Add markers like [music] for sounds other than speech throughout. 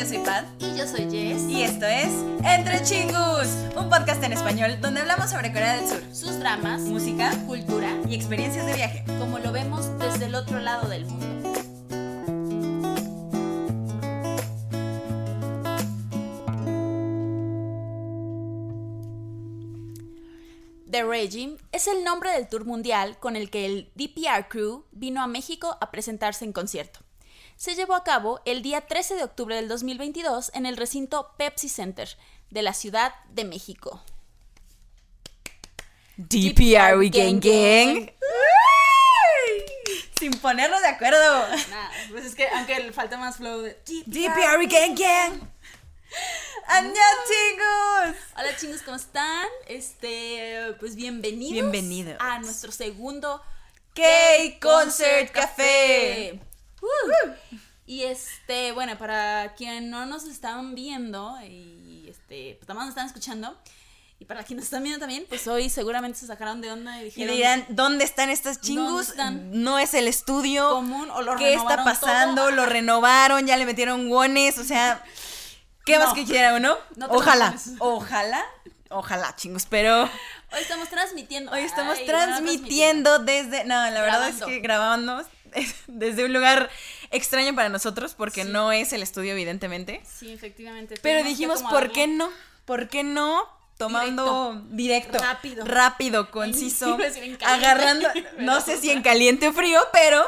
yo soy Pat. Y yo soy Jess. Y esto es Entre Chingus, un podcast en español donde hablamos sobre Corea del Sur, sus dramas, música cultura y experiencias de viaje. como lo vemos desde el otro lado del mundo. The Regime es el nombre del tour mundial con el que el DPR Crew vino a México a presentarse en concierto. Se llevó a cabo el día 13 de octubre del 2022 en el recinto Pepsi Center de la Ciudad de México. DPR We Gang Gang. Sin ponernos de acuerdo. Nada, pues es que aunque le falta más flow de DPR We Gang Gang. ¡Annyeong, chicos! Hola chicos, ¿cómo están? Este, pues bienvenidos. Bienvenidos. a nuestro segundo K-Concert Café. Uh. Y este, bueno, para quien no nos están viendo y este, pues nada más nos están escuchando, y para quienes nos están viendo también, pues hoy seguramente se sacaron de onda y Y dijeron dirán, ¿dónde están estos chingus? ¿Dónde están? No es el estudio. común o lo ¿Qué está pasando? todo. Lo renovaron, ya le metieron guones, o sea, ¿qué No. más que quiera uno? No ojalá, ojalá, ojalá, chingos, pero Hoy estamos transmitiendo. hoy estamos Ay, transmitiendo desde, no, la verdad es que grabamos desde un lugar extraño para nosotros porque Sí. no es el estudio evidentemente, Sí, efectivamente. pero dijimos, ¿por qué no? ¿Por qué no? Tomando directo, Rápido. rápido, conciso, agarrando, [laughs] no sé si en caliente o frío, pero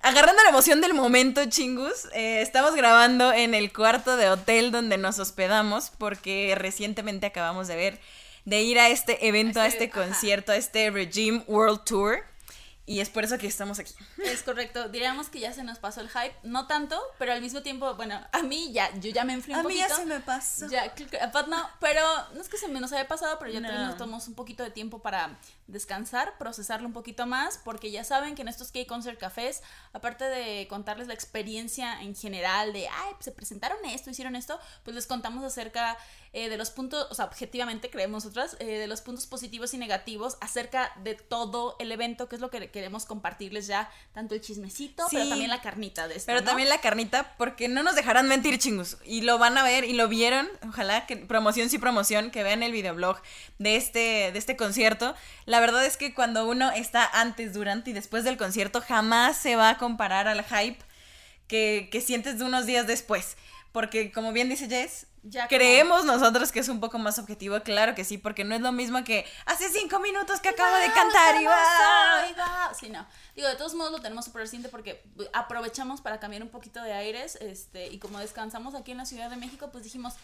agarrando la emoción del momento, chingus, eh, estamos grabando en el cuarto de hotel donde nos hospedamos porque recientemente acabamos de ver, de ir a este evento, a Este, este concierto, a este Regime World Tour. Y es por eso que estamos aquí. Es correcto. Diríamos que ya se nos pasó el hype. No tanto, pero al mismo tiempo, bueno, a mí ya, yo ya me enfrié un A mí poquito. ya se me pasó. Ya, Pat no, pero no es que se me nos haya pasado, pero ya No. nos tomamos un poquito de tiempo para descansar, procesarlo un poquito más, porque ya saben que en estos K-Concert Cafés, aparte de contarles la experiencia en general de, ay, pues se presentaron esto, hicieron esto, pues les contamos acerca eh, de los puntos, o sea, objetivamente creemos nosotras, eh, de los puntos positivos y negativos acerca de todo el evento, que es lo que queremos compartirles ya, tanto el chismecito, pero también la carnita de esto. Pero ¿no? también la carnita, porque no nos dejarán mentir, chingus. Y lo van a ver y lo vieron. Ojalá que promoción sí promoción, que vean el videoblog de este, de este concierto. La verdad es que cuando uno está antes, durante y después del concierto, jamás se va a comparar al hype que, que sientes de unos días después. Porque como bien dice Jess, Ya como- creemos nosotros que es un poco más objetivo, claro que sí, porque no es lo mismo que hace cinco minutos que acabo de cantar y va. Ay, va. Sí, no. Digo, de todos modos lo tenemos súper reciente porque aprovechamos para cambiar un poquito de aires, este, y como descansamos aquí en la Ciudad de México, pues dijimos,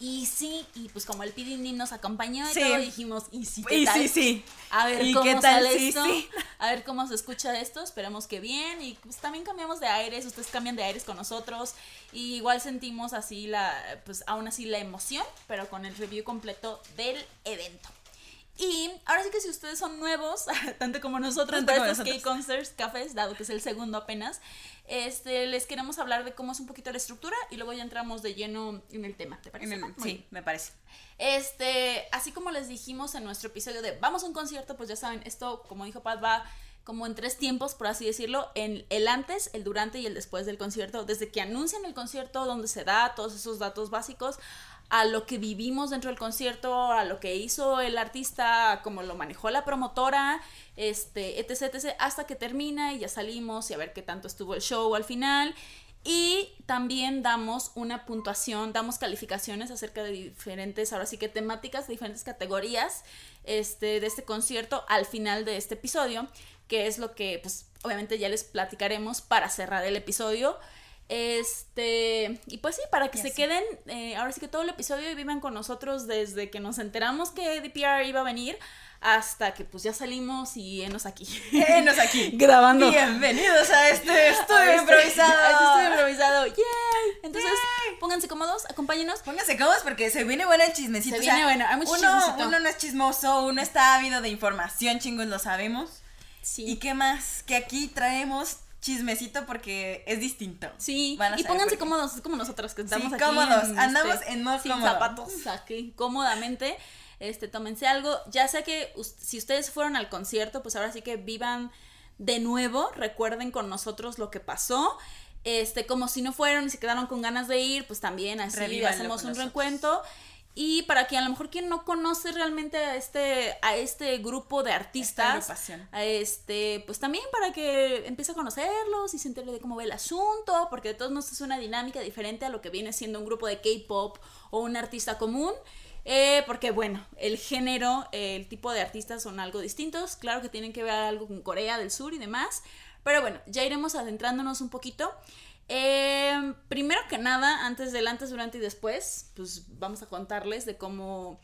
y sí, y pues como el PDD nos acompañó y Sí. todo, dijimos, y sí, ¿qué Y tal? sí, sí. A ver ¿Y cómo qué tal? sale Sí, esto, sí. a ver cómo se escucha esto, esperemos que bien, y pues también cambiamos de aires, ustedes cambian de aires con nosotros, y igual sentimos así la, pues aún así la emoción, pero con el review completo del evento. Y ahora sí que si ustedes son nuevos, [laughs] tanto como nosotros, como estos. K-Concerts Cafés, dado que es el segundo apenas, este, les queremos hablar de cómo es un poquito la estructura y luego ya entramos de lleno en el tema, ¿te parece? El- bien. sí, me parece. Este, así como les dijimos en nuestro episodio de Vamos a un concierto, pues ya saben, esto, como dijo Pat, va como en tres tiempos, por así decirlo, en el antes, el durante y el después del concierto, desde que anuncian el concierto, donde se da todos esos datos básicos, a lo que vivimos dentro del concierto, a lo que hizo el artista, a cómo lo manejó la promotora, este, etc, etc, hasta que termina y ya salimos y a ver qué tanto estuvo el show al final. Y también damos una puntuación, damos calificaciones acerca de diferentes, ahora sí que temáticas, de diferentes categorías este, de este concierto al final de este episodio, que es lo que, pues, obviamente ya les platicaremos para cerrar el episodio. Este, y pues sí, para que Y se así. queden, eh, ahora sí que todo el episodio y vivan con nosotros desde que nos enteramos que DPR iba a venir hasta que pues ya salimos y enos aquí. [laughs] Enos aquí. [laughs] Grabando. Bienvenidos a este [laughs] estudio A este- improvisado. a este estudio improvisado. ¡Yay! Entonces, pónganse cómodos, acompáñenos. Pónganse cómodos porque se viene bueno el chismecito. Se o sea, viene bueno, hay mucho uno, chismecito. uno no es chismoso, uno está ávido de información, chingos, lo sabemos. Sí. ¿Y qué más? Que aquí traemos chismecito porque es distinto. Sí, Van a y saber pónganse cómodos, es como nosotras que estamos Sí, aquí. cómodos, en, andamos este, en modo sin cómodo. zapatos, [laughs] aquí, cómodamente. Este, tómense algo. Ya sea que si ustedes fueron al concierto, pues ahora sí que vivan de nuevo, recuerden con nosotros lo que pasó. Este, como si no fueron y se quedaron con ganas de ir, pues también así Revívanlo hacemos un nosotros. recuento. Y para quien a lo mejor quien no conoce realmente a este, a este grupo de artistas, a este, pues también para que empiece a conocerlos y se entere de cómo va el asunto, porque de todos modos es una dinámica diferente a lo que viene siendo un grupo de K-pop o un artista común. eh, porque bueno, el género, eh, el tipo de artistas son algo distintos. Claro que tienen que ver algo con Corea del Sur y demás. Pero bueno, ya iremos adentrándonos un poquito. Eh, primero que nada, antes del antes, durante y después, pues vamos a contarles de cómo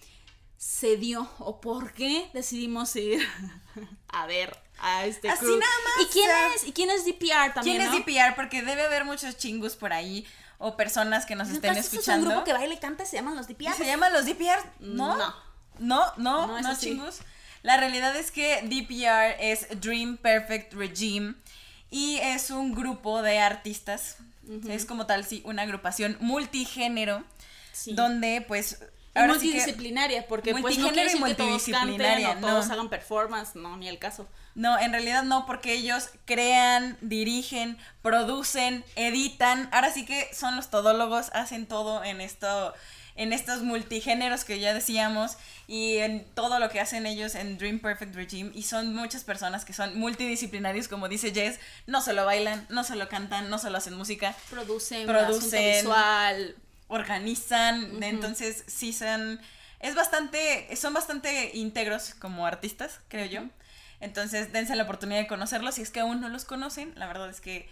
se dio o por qué decidimos ir [laughs] a ver a este Así nada más, ¿Y quién sea, es? ¿Y quién es DPR también? ¿Quién es? DPR? Porque debe haber muchos chingus por ahí o personas que nos ¿No estén escuchando. Es un grupo que baila y canta, se llaman los ¿Y DPR. ¿Se llaman los DPR? No. No. No, no, No no, chingus. La realidad es que DPR es Dream Perfect Regime y es un grupo de artistas. Es como tal, sí, una agrupación multigénero Sí. donde pues... Ahora sí multidisciplinaria, porque pues no quiere decir que todos canten multidisciplinaria, o todos no. hagan performance, no, ni el caso. No, en realidad no, porque ellos crean, dirigen, producen, editan. Ahora sí que son los todólogos, hacen todo en esto, en estos multigéneros que ya decíamos y en todo lo que hacen ellos en Dream Perfect Regime. Y son muchas personas que son multidisciplinarios, como dice Jess, no solo bailan, no solo cantan, no solo hacen música, Producen, Producen. visual, organizan, entonces sí son, es bastante, son bastante íntegros como artistas, creo yo. Entonces dense la oportunidad de conocerlos, si es que aún no los conocen, la verdad es que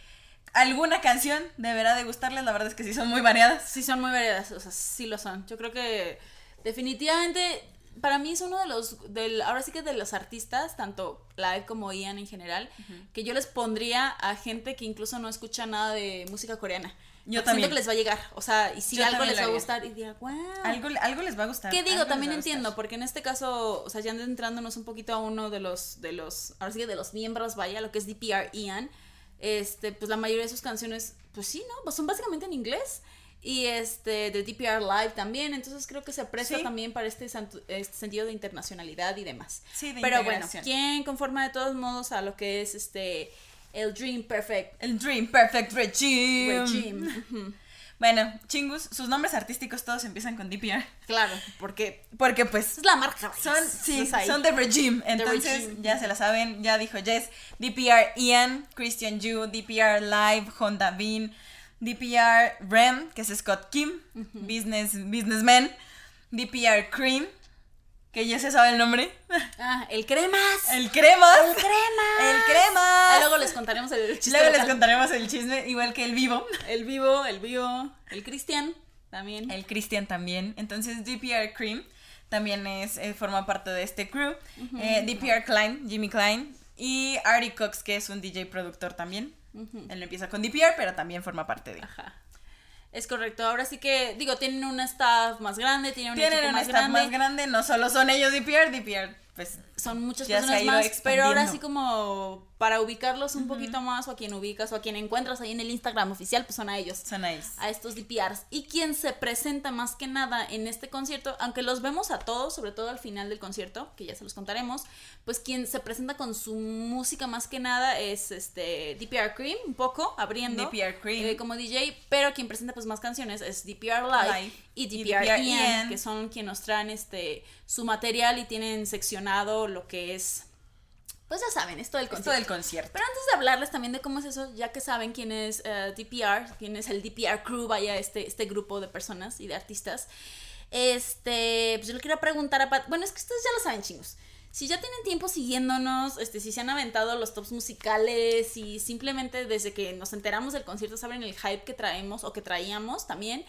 alguna canción deberá de gustarles, la verdad es que sí son muy variadas. Sí, son muy variadas, o sea, sí lo son. Yo creo que definitivamente para mí es uno de los, del, ahora sí que de los artistas, tanto Live como Ian en general, que yo les pondría a gente que incluso no escucha nada de música coreana. Yo también. Siento que les va a llegar, o sea, y si Yo algo les va a gustar y dirá, wow. Algo, algo les va a gustar. ¿Qué digo? También entiendo, porque en este caso, o sea, ya entrándonos un poquito a uno de los, de los, ahora sí que de los miembros, vaya, lo que es DPR Ian, este, pues la mayoría de sus canciones, pues sí, ¿no? Pues son básicamente en inglés. Y este, de DPR Live también, entonces creo que se Sí. también para este, este sentido de internacionalidad y demás. Sí, de Pero bueno. ¿quién conforma de todos modos a lo que es este, el Dream Perfect El Dream Perfect Regime. Regime? Bueno, chingus, sus nombres artísticos todos empiezan con DPR. Claro, porque Porque pues es la marca. Son, sí, son de Regime. Entonces, Regime. ya se la saben, ya dijo Jess. DPR Ian, Christian Yu, DPR Live, Honda Bean, DPR Rem, que es Scott Kim, business, Businessman, DPR Cream, que ya se sabe el nombre. Ah, el cremas. El Cremas. El cremas. El Cremas. Ah, luego les contaremos el chiste. Luego les contaremos el chisme, igual que el vivo. El vivo, el vivo, el Cristian también. El Christian también. Entonces, DPR Cream también es, eh, forma parte de este crew. Eh, DPR Klein, Jimmy Klein. Y Artie Cox, que es un DJ productor también. Él no empieza con DPR, pero también forma parte de. Ajá. Es correcto. Ahora sí que, digo, tienen un staff más grande, tienen un Tienen equipo un más staff grande. más grande, no solo son ellos DPR, DPR, pues Son muchas personas más, pero ahora sí como para ubicarlos un poquito más o a quien ubicas o a quien encuentras ahí en el Instagram oficial, pues son a ellos. son nice. a estos DPRs y quien se presenta más que nada en este concierto, aunque los vemos a todos, sobre todo al final del concierto, que ya se los contaremos, pues quien se presenta con su música más que nada es este DPR Cream, un poco abriendo DPR Cream. eh, como DJ, pero quien presenta pues más canciones es DPR Live, Live y y DPR, DPR Ian, Ian. que son quienes nos traen este su material y tienen seccionado lo que es pues ya saben, esto del Esto concierto. del concierto. Pero antes de hablarles también de cómo es eso, ya que saben quién es eh, DPR, quién es el DPR Crew, vaya, este, este grupo de personas y de artistas, este, pues yo le quiero preguntar a Pat, bueno, es que ustedes ya lo saben, chingos. Si ya tienen tiempo siguiéndonos, este, si se han aventado los tops musicales y simplemente desde que nos enteramos del concierto saben el hype que traemos o que traíamos también,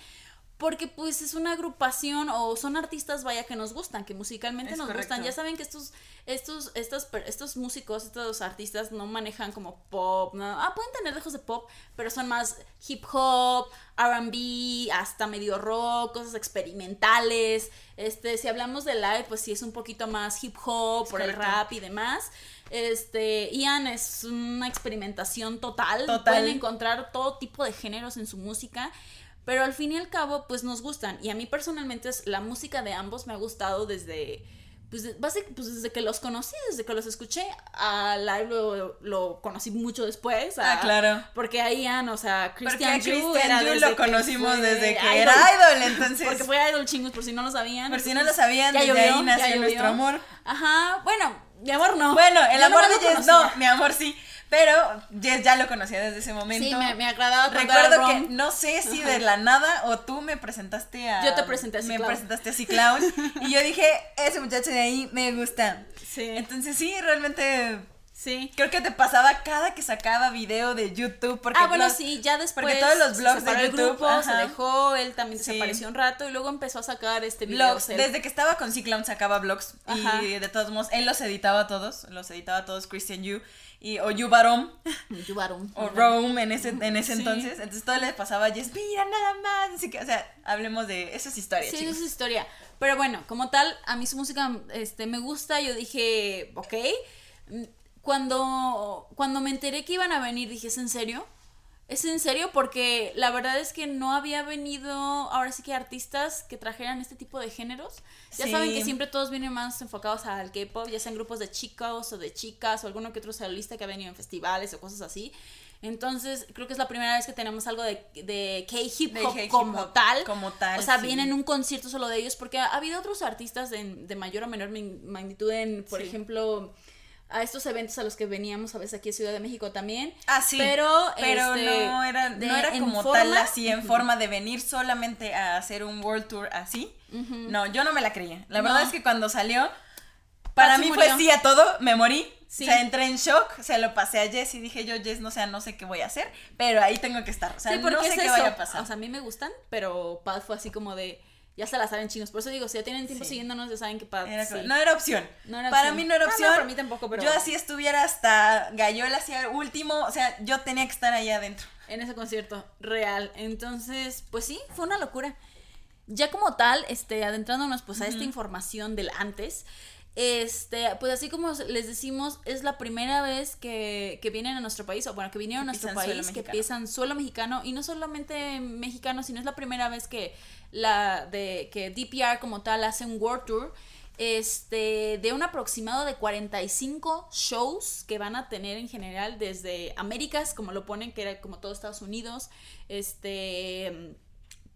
porque pues es una agrupación o son artistas, vaya, que nos gustan, que musicalmente Es nos correcto. gustan. Ya saben que estos, estos, estos, estos músicos, estos artistas no manejan como pop, ¿no? ah, pueden tener lejos de pop, pero son más hip hop, RB, hasta medio rock, cosas experimentales. Este, si hablamos de live, pues sí es un poquito más hip hop, Es por el rap y demás. Este, Ian es una experimentación total. Total. Pueden encontrar todo tipo de géneros en su música. Pero al fin y al cabo, pues nos gustan. Y a mí personalmente es, la música de ambos me ha gustado desde, pues, básicamente, pues desde que los conocí, desde que los escuché, a Live lo, lo conocí mucho después. ah, claro. Porque ahí, o sea, Christian Yu lo conocimos desde que era idol, entonces. Porque fue idol chingos, por si no lo sabían. Por si no lo sabían, desde ahí nació nuestro amor. Ajá, bueno, mi amor no. Bueno, el amor de Jess no, mi amor sí. Pero Jess ya lo conocía desde ese momento. Sí, me, me agradaba Recuerdo que no sé si de la nada o tú me presentaste a. Yo te presenté a Me presentaste a Clown. y yo dije, ese muchacho de ahí me gusta. Sí. Entonces sí, realmente. Sí. Creo que te pasaba cada que sacaba video de YouTube. Porque ah, bueno, sí, ya después. Porque todos los blogs de YouTube. El grupo, se dejó, él también desapareció un rato y luego empezó a sacar este video. Desde que estaba con C-Clown sacaba blogs. Y de todos modos, él los editaba todos. Los editaba todos Christian Yu y, o Yubarom. [laughs] Yubarom. o Rome en ese, en ese entonces. Entonces todo le pasaba a Jess, mira, nada más. Así que, o sea, hablemos de esas historias. Sí, esa es historia. Pero bueno, como tal, a mí su música este, me gusta. Yo dije, ok. Cuando, cuando me enteré que iban a venir, dije, ¿es en serio? Es en serio porque la verdad es que no había venido ahora sí que artistas que trajeran este tipo de géneros. Ya saben que siempre todos vienen más enfocados al K-pop, ya sean grupos de chicos o de chicas o alguno que otro solista que ha venido en festivales o cosas así. Entonces, creo que es la primera vez que tenemos algo de, de K-hip hop como tal. Como tal. O sea, vienen un concierto solo de ellos, porque ha, habido otros artistas de, de mayor o menor magnitud en, por ejemplo, a estos eventos a los que veníamos a veces aquí en Ciudad de México también. Ah, sí. Pero, pero este, no era, no era como tal así, en forma de venir solamente a hacer un World Tour así. No, yo no me la creía. La verdad es que cuando salió, para mí fue sí a todo, me morí. O sea, entré en shock, se lo pasé a Jess y dije yo, Jess, no sé, no sé qué voy a hacer, pero ahí tengo que estar. O sea, no sé qué vaya a pasar. O sea, a mí me gustan, pero Paz fue así como de ya se la saben chingos. Por eso digo, si ya tienen tiempo siguiéndonos, ya saben que para. No era opción. para mí no era ah, opción. para mí tampoco, pero. Yo así estuviera hasta Gallola hacia último. O sea, yo tenía que estar allá adentro. En ese concierto, real. Entonces, pues sí, fue una locura. Ya como tal, este, adentrándonos pues a esta información del antes. Este, pues así como les decimos, es la primera vez que, que vienen a nuestro país, o bueno, que vinieron a nuestro país, que pisan suelo mexicano, y no solamente mexicano, sino es la primera vez que la de que DPR como tal hace un World Tour este, de un aproximado de 45 shows que van a tener en general desde Américas, como lo ponen, que era como todo Estados Unidos, este,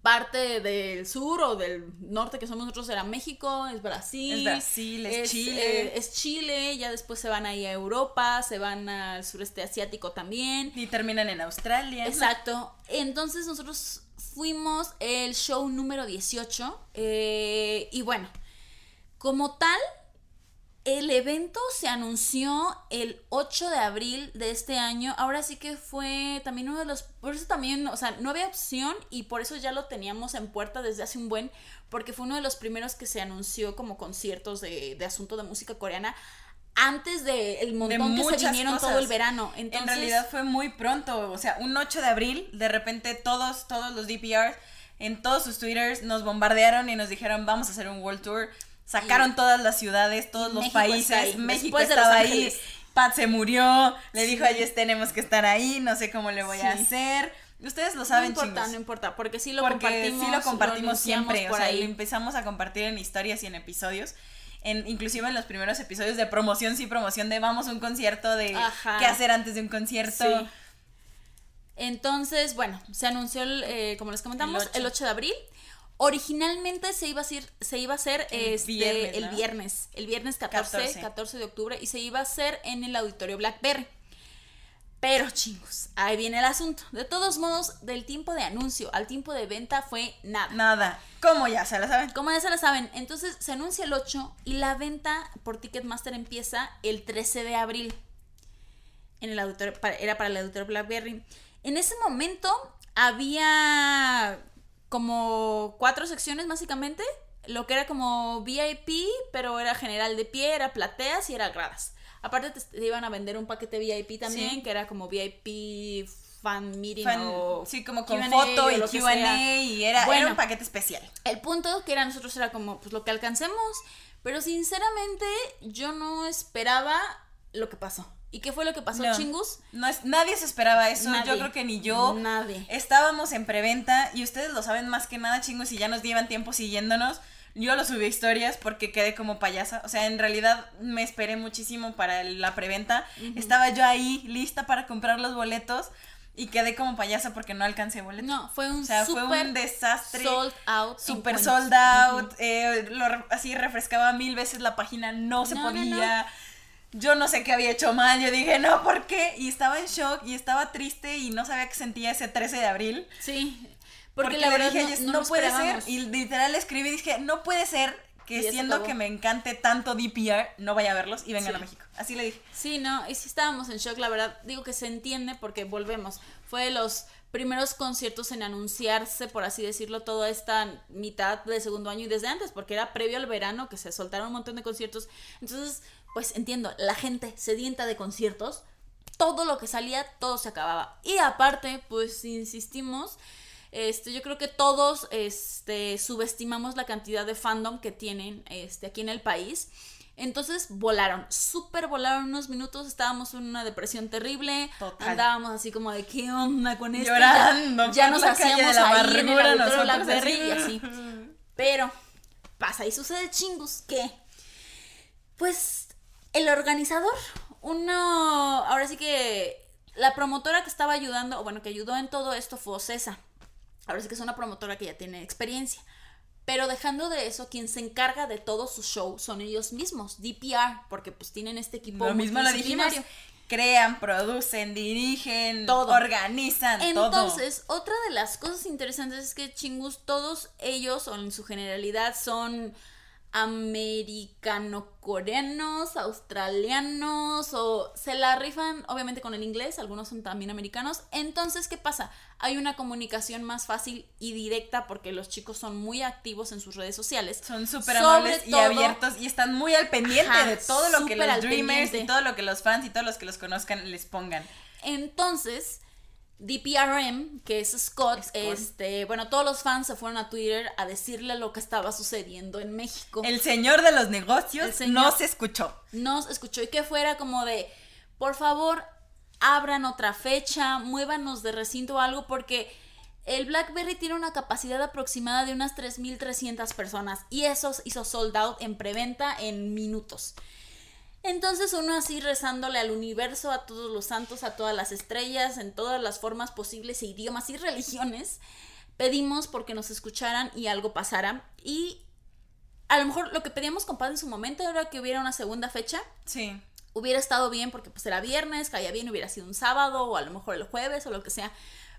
parte del sur o del norte que somos nosotros era México, es Brasil, es Brasil, es, Chile, eh, es Chile, ya después se van ahí a Europa, se van al sureste asiático también y terminan en Australia. Exacto. Entonces nosotros fuimos el show número 18 eh, y bueno, como tal, el evento se anunció el 8 de abril de este año. Ahora sí que fue también uno de los... Por eso también, o sea, no había opción y por eso ya lo teníamos en puerta desde hace un buen, porque fue uno de los primeros que se anunció como conciertos de, de asunto de música coreana antes del el montón que se vinieron todo el verano. Entonces, en realidad fue muy pronto, o sea, un 8 de abril, de repente todos, todos los DPRs en todos sus twitters nos bombardearon y nos dijeron vamos a hacer un world tour. Sacaron todas las ciudades, todos los países, México estaba ahí. Pat se murió, le dijo a Jess tenemos que estar ahí, no sé cómo le voy a hacer. Ustedes lo saben, No importa, no importa, porque sí lo compartimos. Sí lo compartimos siempre, o sea, lo empezamos a compartir en historias y en episodios en, inclusive en los primeros episodios de promoción, sí, promoción de vamos a un concierto, de qué hacer antes de un concierto. Entonces, bueno, se anunció, eh, como les comentamos, el 8. de abril. Originalmente se iba a hacer, se iba a hacer el, este, viernes, el viernes, el viernes 14, 14, de octubre, y se iba a hacer en el auditorio Blackberry. Pero chingos, ahí viene el asunto. De todos modos, del tiempo de anuncio al tiempo de venta fue nada. Nada. ¿Cómo ya se la saben? Como ya se la saben. Entonces se anuncia el 8 y la venta por Ticketmaster empieza el 13 de abril. En el auditorio, era para el auditorio Blackberry. En ese momento había como cuatro secciones básicamente. Lo que era como VIP, pero era general de pie, era plateas y era gradas. Aparte te, iban a vender un paquete VIP también, que era como VIP fan meeting o sí como con foto y Q&A y era, bueno, un paquete especial. El punto que era nosotros era como pues lo que alcancemos, pero sinceramente yo no esperaba lo que pasó. ¿Y qué fue lo que pasó, chingus? No es, nadie se esperaba eso, yo creo que ni yo. Nadie. Estábamos en preventa y ustedes lo saben más que nada, chingus, y ya nos llevan tiempo siguiéndonos Yo lo subí a historias porque quedé como payasa. O sea, en realidad me esperé muchísimo para la preventa. Estaba yo ahí lista para comprar los boletos y quedé como payasa porque no alcancé boletos. No, fue un O sea, fue un desastre. sold out. Super sold out. eh, lo así refrescaba mil veces la página, no se No, no, podía. Yo no sé qué había hecho mal. Yo dije, no, ¿por qué? Y estaba en shock y estaba triste y no sabía qué sentía ese 13 de abril. Sí. Porque, Porque, la verdad dije, no, "Yes, no puede ser. Y literal escribí y dije, no puede ser que siendo que me encante tanto DPR, no vaya a verlos y vengan Sí. a México. Así le dije. Sí, no, y sí estábamos en shock, la verdad. Digo que se entiende porque volvemos. Fue de los primeros conciertos en anunciarse, por así decirlo, toda esta mitad de segundo año y desde antes, porque era previo al verano que se soltaron un montón de conciertos. Entonces, pues entiendo, la gente sedienta de conciertos, todo lo que salía, todo se acababa. Y aparte, pues insistimos. Este, yo creo que todos este, subestimamos la cantidad de fandom que tienen este, aquí en el país. Entonces volaron, súper volaron unos minutos, estábamos en una depresión terrible, Total. andábamos así como de qué onda con esto. Llorando ya, nos hacíamos la ahí en el nosotros, Blackberry así. y así. Pero pasa y sucede chingus que, pues, el organizador, uno, ahora sí que la promotora que estaba ayudando, o bueno, que ayudó en todo esto fue Ocesa. Ahora sí que es una promotora que ya tiene experiencia. Pero dejando de eso, quien se encarga de todo su show son ellos mismos, DPR, porque pues tienen este equipo Lo mismo lo dijimos. Crean, producen, dirigen, Todo. organizan, todo. Entonces, otra de las cosas interesantes es que chingus, todos ellos, o en su generalidad, son americano-coreanos, australianos, o se la rifan obviamente con el inglés, algunos son también americanos. Entonces, ¿qué pasa? Hay una comunicación más fácil y directa porque los chicos son muy activos en sus redes sociales. Son súper amables y abiertos y están muy al pendiente Ajá, de todo lo que los dreamers pendiente. y todo lo que los fans y todos los que los conozcan les pongan. Entonces, DPRM, que es Scott, Scott. este, bueno, todos los fans se fueron a Twitter a decirle lo que estaba sucediendo en México. El señor de los negocios no se escuchó. Nos escuchó y que fuera como de, por favor, abran otra fecha, muévanos de recinto o algo, porque el Blackberry tiene una capacidad aproximada de unas 3.300 personas y eso hizo sold out en preventa en minutos. Entonces uno así rezándole al universo, a todos los santos, a todas las estrellas, en todas las formas posibles e idiomas y religiones, pedimos porque nos escucharan y algo pasara. Y a lo mejor lo que pedíamos con paz en su momento era que hubiera una segunda fecha. Sí. Hubiera estado bien porque pues era viernes, caía bien, hubiera sido un sábado o a lo mejor el jueves o lo que sea.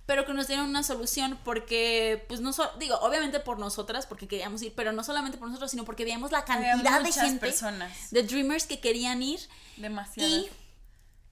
Pero que nos dieran una solución porque, pues no so- digo, obviamente por nosotras, porque queríamos ir, pero no solamente por nosotros, sino porque veíamos la cantidad de gente, personas. de Dreamers que querían ir Demasiadas. y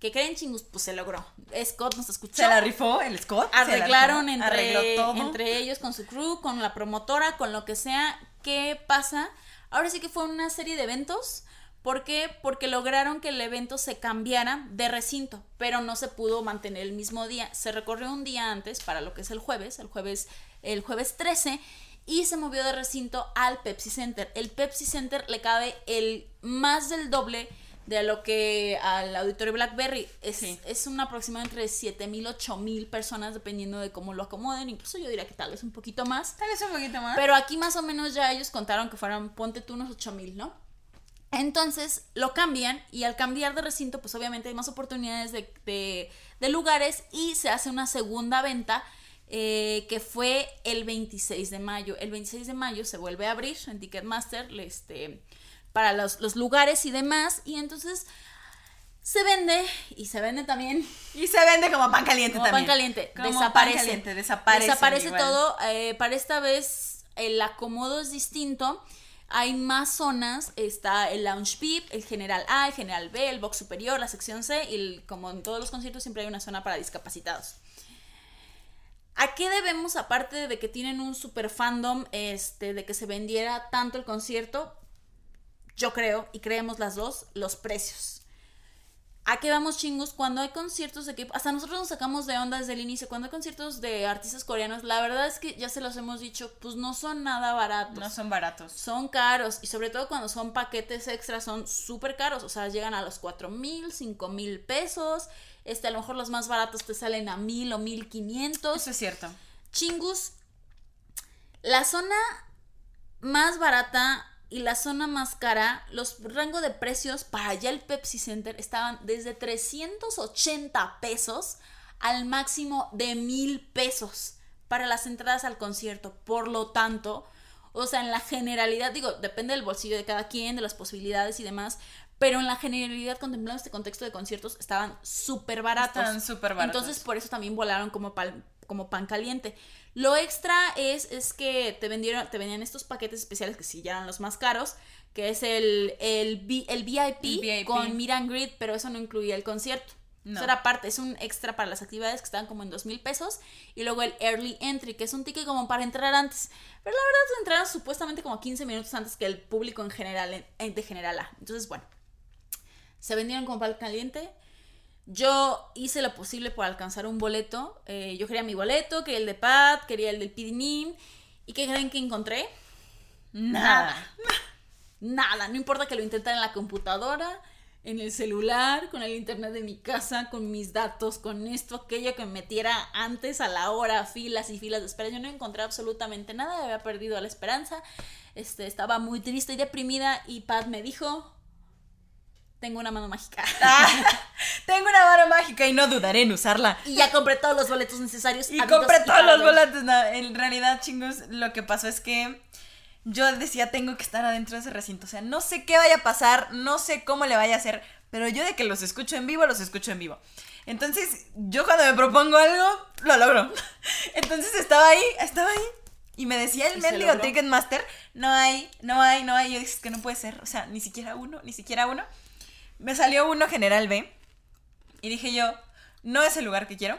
que creen chingus, pues se logró. Scott nos escuchó. Se la rifó el Scott. Arreglaron rifó, entre, entre ellos con su crew, con la promotora, con lo que sea. ¿Qué pasa? Ahora sí que fue una serie de eventos. ¿Por qué? Porque lograron que el evento se cambiara de recinto, pero no se pudo mantener el mismo día. Se recorrió un día antes para lo que es el jueves, el jueves, el jueves 13, y se movió de recinto al Pepsi Center. El Pepsi Center le cabe el más del doble de lo que al auditorio Blackberry es, Sí. es un aproximado entre 7000 8000 personas dependiendo de cómo lo acomoden, incluso yo diría que tal vez un poquito más. Tal vez un poquito más. Pero aquí más o menos ya ellos contaron que fueran, ponte tú unos 8000, ¿no? Entonces lo cambian y al cambiar de recinto, pues obviamente hay más oportunidades de, de- de lugares y se hace una segunda venta eh, que fue el 26 de mayo. El 26 de mayo se vuelve a abrir en Ticketmaster este, para los, los lugares y demás y entonces se vende y se vende también Y se vende como pan caliente como también. pan caliente. Como desaparece. pan caliente, desaparece. Desaparece igual. todo. eh, para esta vez el acomodo es distinto. Hay más zonas. Está el lounge VIP, el general A, el general B, el box superior, la sección C. Y como en todos los conciertos siempre hay una zona para discapacitados. ¿A qué debemos, aparte de que tienen un super fandom, este, de que se vendiera tanto el concierto? Yo creo, y creemos las dos, los precios. ¿A qué vamos chingos? Cuando hay conciertos de K-pop, hasta nosotros nos sacamos de onda desde el inicio, cuando hay conciertos de artistas coreanos, la verdad es que ya se los hemos dicho, pues no son nada baratos. No son baratos. Son caros y sobre todo cuando son paquetes extras son súper caros, o sea, llegan a los 4 mil, 5 mil pesos, este, a lo mejor los más baratos te salen a mil o mil quinientos. Eso es cierto. Chingus, la zona más barata y la zona más cara, los rangos de precios para allá el Pepsi Center estaban desde 380 pesos al máximo de mil pesos para las entradas al concierto. Por lo tanto, o sea, en la generalidad, digo, depende del bolsillo de cada quien, de las posibilidades y demás, pero en la generalidad, contemplando este contexto de conciertos, estaban súper baratos. Estaban súper baratos. Entonces, por eso también volaron como, como pan caliente. Lo extra es, es que te vendieron, te vendían estos paquetes especiales que sí ya eran los más caros, que es el, el, el, VIP, con Meet and Greet, pero eso no incluía el concierto. Eso era parte, es un extra para las actividades que estaban como en dos mil pesos. Y luego el Early Entry, que es un ticket como para entrar antes. Pero la verdad entraron supuestamente como 15 minutos antes que el público en general, en, de general A. Entonces, bueno, se vendieron como pan caliente. Yo hice lo posible por alcanzar un boleto. Eh, yo quería mi boleto, quería el de Pat, quería el del PDNIM. ¿Y qué creen que encontré? Nada. Nada. No importa que lo intentara en la computadora, en el celular, con el internet de mi casa, con mis datos, con esto, aquello que me metiera antes a la hora, filas y filas de espera. Yo no encontré absolutamente nada. Había perdido la esperanza. Este, estaba muy triste y deprimida. Y Pat me dijo, tengo una mano mágica. [laughs] Ah, tengo una mano mágica y no dudaré en usarla. Y ya compré todos los boletos necesarios. Y compré todos los boletos. en realidad, chingos, lo que pasó es que yo decía, tengo que estar adentro de ese recinto. O sea, no sé qué vaya a pasar, no sé cómo le vaya a hacer, pero yo de que los escucho en vivo, los escucho en vivo. Entonces, yo cuando me propongo algo, lo logro. [laughs] Entonces estaba ahí, estaba ahí. Y me decía el mendigo Ticketmaster, no hay, no hay, no hay. Yo dije, es que no puede ser. O sea, ni siquiera uno, ni siquiera uno me salió uno general B. Y dije yo, no es el lugar que quiero.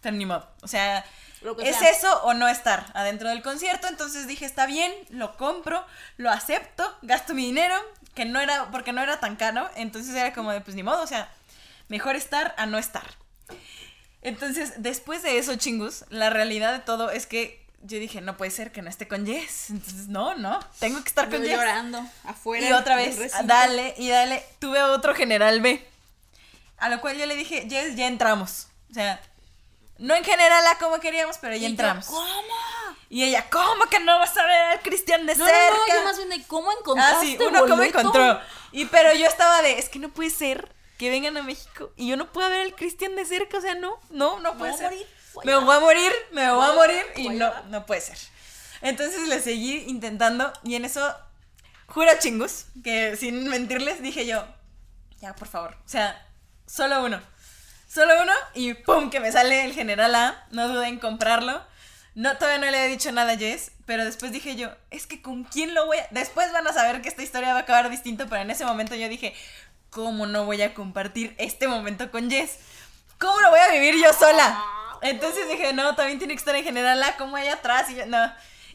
Pero ni modo. O sea, es eso o no estar adentro del concierto. Entonces dije, está bien, lo compro, lo acepto, gasto mi dinero, que no era, porque no era tan caro. Entonces era como de, pues ni modo, o sea, mejor estar a no estar. Entonces, después de eso, chingus, la realidad de todo es que yo dije, no puede ser que no esté con Jess. [laughs] Entonces, no, no, tengo que estar con Jess. llorando afuera. Y otra vez, dale, y dale. Tuve otro general B. A lo cual yo le dije, Jess, ya entramos. O sea, no en general a como queríamos, pero ya entramos. ¿Cómo? Y ella, ¿cómo que no vas a ver al Cristian de no, cerca? No, no, yo más bien de cómo encontraste Ah, sí, uno cómo encontró. Y pero yo estaba de, es que no puede ser que vengan a México y yo no pueda ver al Cristian de cerca, o sea, no, no, no puede ser. Morir me voy a morir, me voy a morir y no, no puede ser. Entonces le seguí intentando y en eso, juro chingus, que sin mentirles dije yo, ya, por favor, o sea, solo uno. Solo uno y ¡pum! que me sale el general A. No duden en comprarlo. No, todavía no le he dicho nada a Jess, pero después dije yo, es que con quién lo voy a... Después van a saber que esta historia va a acabar distinto, pero en ese momento yo dije, ¿cómo no voy a compartir este momento con Jess? ¿Cómo lo voy a vivir yo sola? Entonces dije, no, también tiene que estar en general A como ahí atrás. Y yo, no.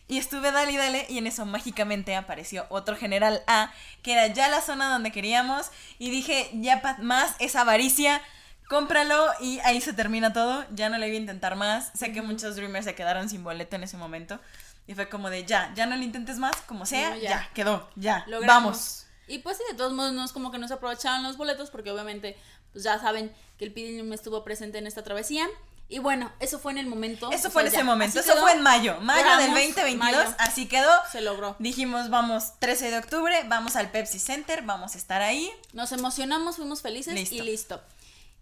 Y estuve dale y dale y en eso mágicamente apareció otro general A, que era ya la zona donde queríamos. Y dije, ya más esa avaricia, cómpralo y ahí se termina todo. Ya no le voy a intentar más. Sé que muchos Dreamers se quedaron sin boleto en ese momento. Y fue como de, ya, ya no lo intentes más, como sea, ya. quedó, ya, vamos. Y pues sí, de todos modos no es como que no se aprovechaban los boletos porque obviamente pues ya saben que el me estuvo presente en esta travesía. Y bueno, eso fue en el momento. Eso fue en ese momento. Eso fue en mayo. Mayo del 2022. Así quedó. Se logró. Dijimos, vamos 13 de octubre, vamos al Pepsi Center, vamos a estar ahí. Nos emocionamos, fuimos felices y listo.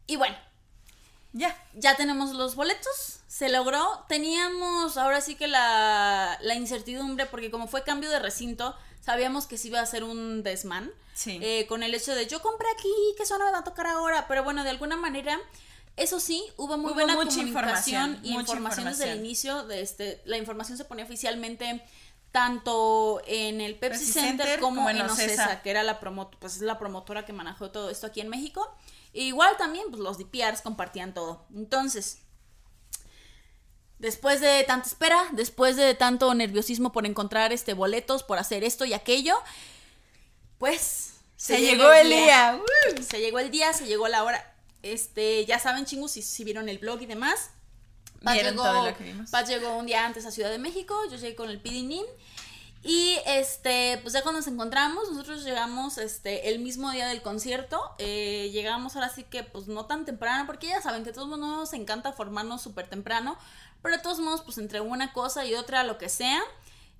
Y bueno. Ya. Ya tenemos los boletos. Se logró. Teníamos ahora sí que la, la incertidumbre, porque como fue cambio de recinto, sabíamos que sí iba a ser un desmán. Sí. Eh, con el hecho de yo compré aquí, que eso no me va a tocar ahora. Pero bueno, de alguna manera eso sí, hubo muy buena mucha comunicación información, y información, desde el inicio. De este, la información se ponía oficialmente tanto en el Pepsi, Center, como, en Ocesa, que era la pues es la promotora que manejó todo esto aquí en México. E igual también, pues los DPRs compartían todo. Entonces, después de tanta espera, después de tanto nerviosismo por encontrar este boletos, por hacer esto y aquello, pues se, llegó, el día. Se llegó el día, se llegó la hora. Este, ya saben, chingus, si, si vieron el blog y demás. Paz llegó, todo lo que vimos. Paz llegó un día antes a Ciudad de México, yo llegué con el PDNIM. Y este, pues ya cuando nos encontramos, nosotros llegamos este, el mismo día del concierto. Eh, llegamos ahora sí que, pues no tan temprano, porque ya saben que a todos nos encanta formarnos súper temprano. Pero de todos modos, pues entre una cosa y otra, lo que sea,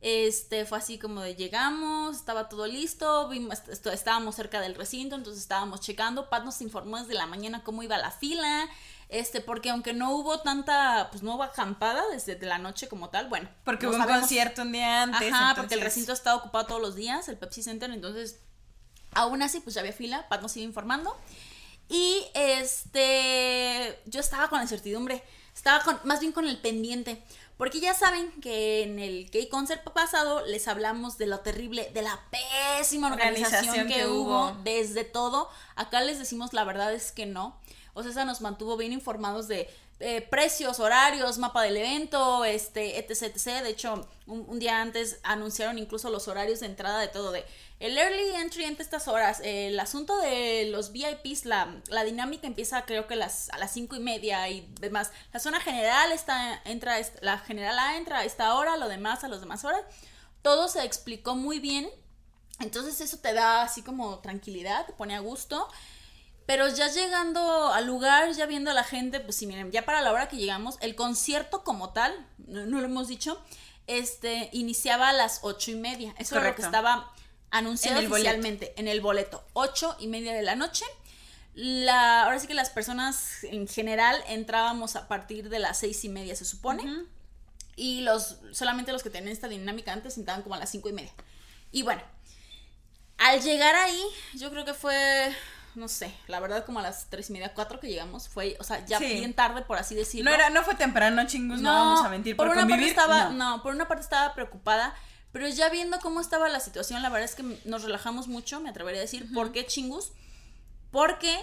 Este, fue así como de llegamos, estaba todo listo, vimos, estábamos cerca del recinto, entonces estábamos checando. Pat nos informó desde la mañana cómo iba la fila, este, porque aunque no hubo tanta, pues no hubo acampada desde la noche como tal, bueno. Porque hubo un concierto un día antes. Ajá, porque el recinto estaba ocupado todos los días, el Pepsi Center, entonces, aún así, pues ya había fila, Pat nos iba informando. Y este, yo estaba con la incertidumbre, estaba con, más bien con el pendiente, porque ya saben que en el K-Concert pasado les hablamos de lo terrible, de la pésima organización, que, hubo desde todo. Acá les decimos la verdad es que no. O sea, esa nos mantuvo bien informados de eh, precios, horarios, mapa del evento, este, etc, etc. De hecho, un, día antes anunciaron incluso los horarios de entrada de todo, de el early entry entre estas horas, el asunto de los VIPs, la, la dinámica empieza creo que las, a las cinco y media y demás. La zona general está, entra, la general A entra a esta hora, lo demás a las demás horas. Todo se explicó muy bien. Entonces eso te da así como tranquilidad, te pone a gusto. Pero ya llegando al lugar, ya viendo a la gente, pues sí, miren, ya para la hora que llegamos, el concierto como tal, no, lo hemos dicho, este, iniciaba a las ocho y media. Eso era lo que estaba anunciado oficialmente en el boleto. Ocho y media de la noche. La, ahora sí que las personas en general entrábamos a partir de las seis y media, se supone. Y los, solamente los que tenían esta dinámica antes entraban como a las cinco y media. Y bueno, al llegar ahí, yo creo que fue no sé, la verdad como a las tres y media, cuatro que llegamos, fue, o sea, ya bien tarde, por así decirlo. No era, no fue temprano, chingus, no, vamos a mentir. Por, una parte estaba, no. por una parte estaba preocupada, pero ya viendo cómo estaba la situación, la verdad es que nos relajamos mucho, me atrevería a decir, ¿por qué chingus? Porque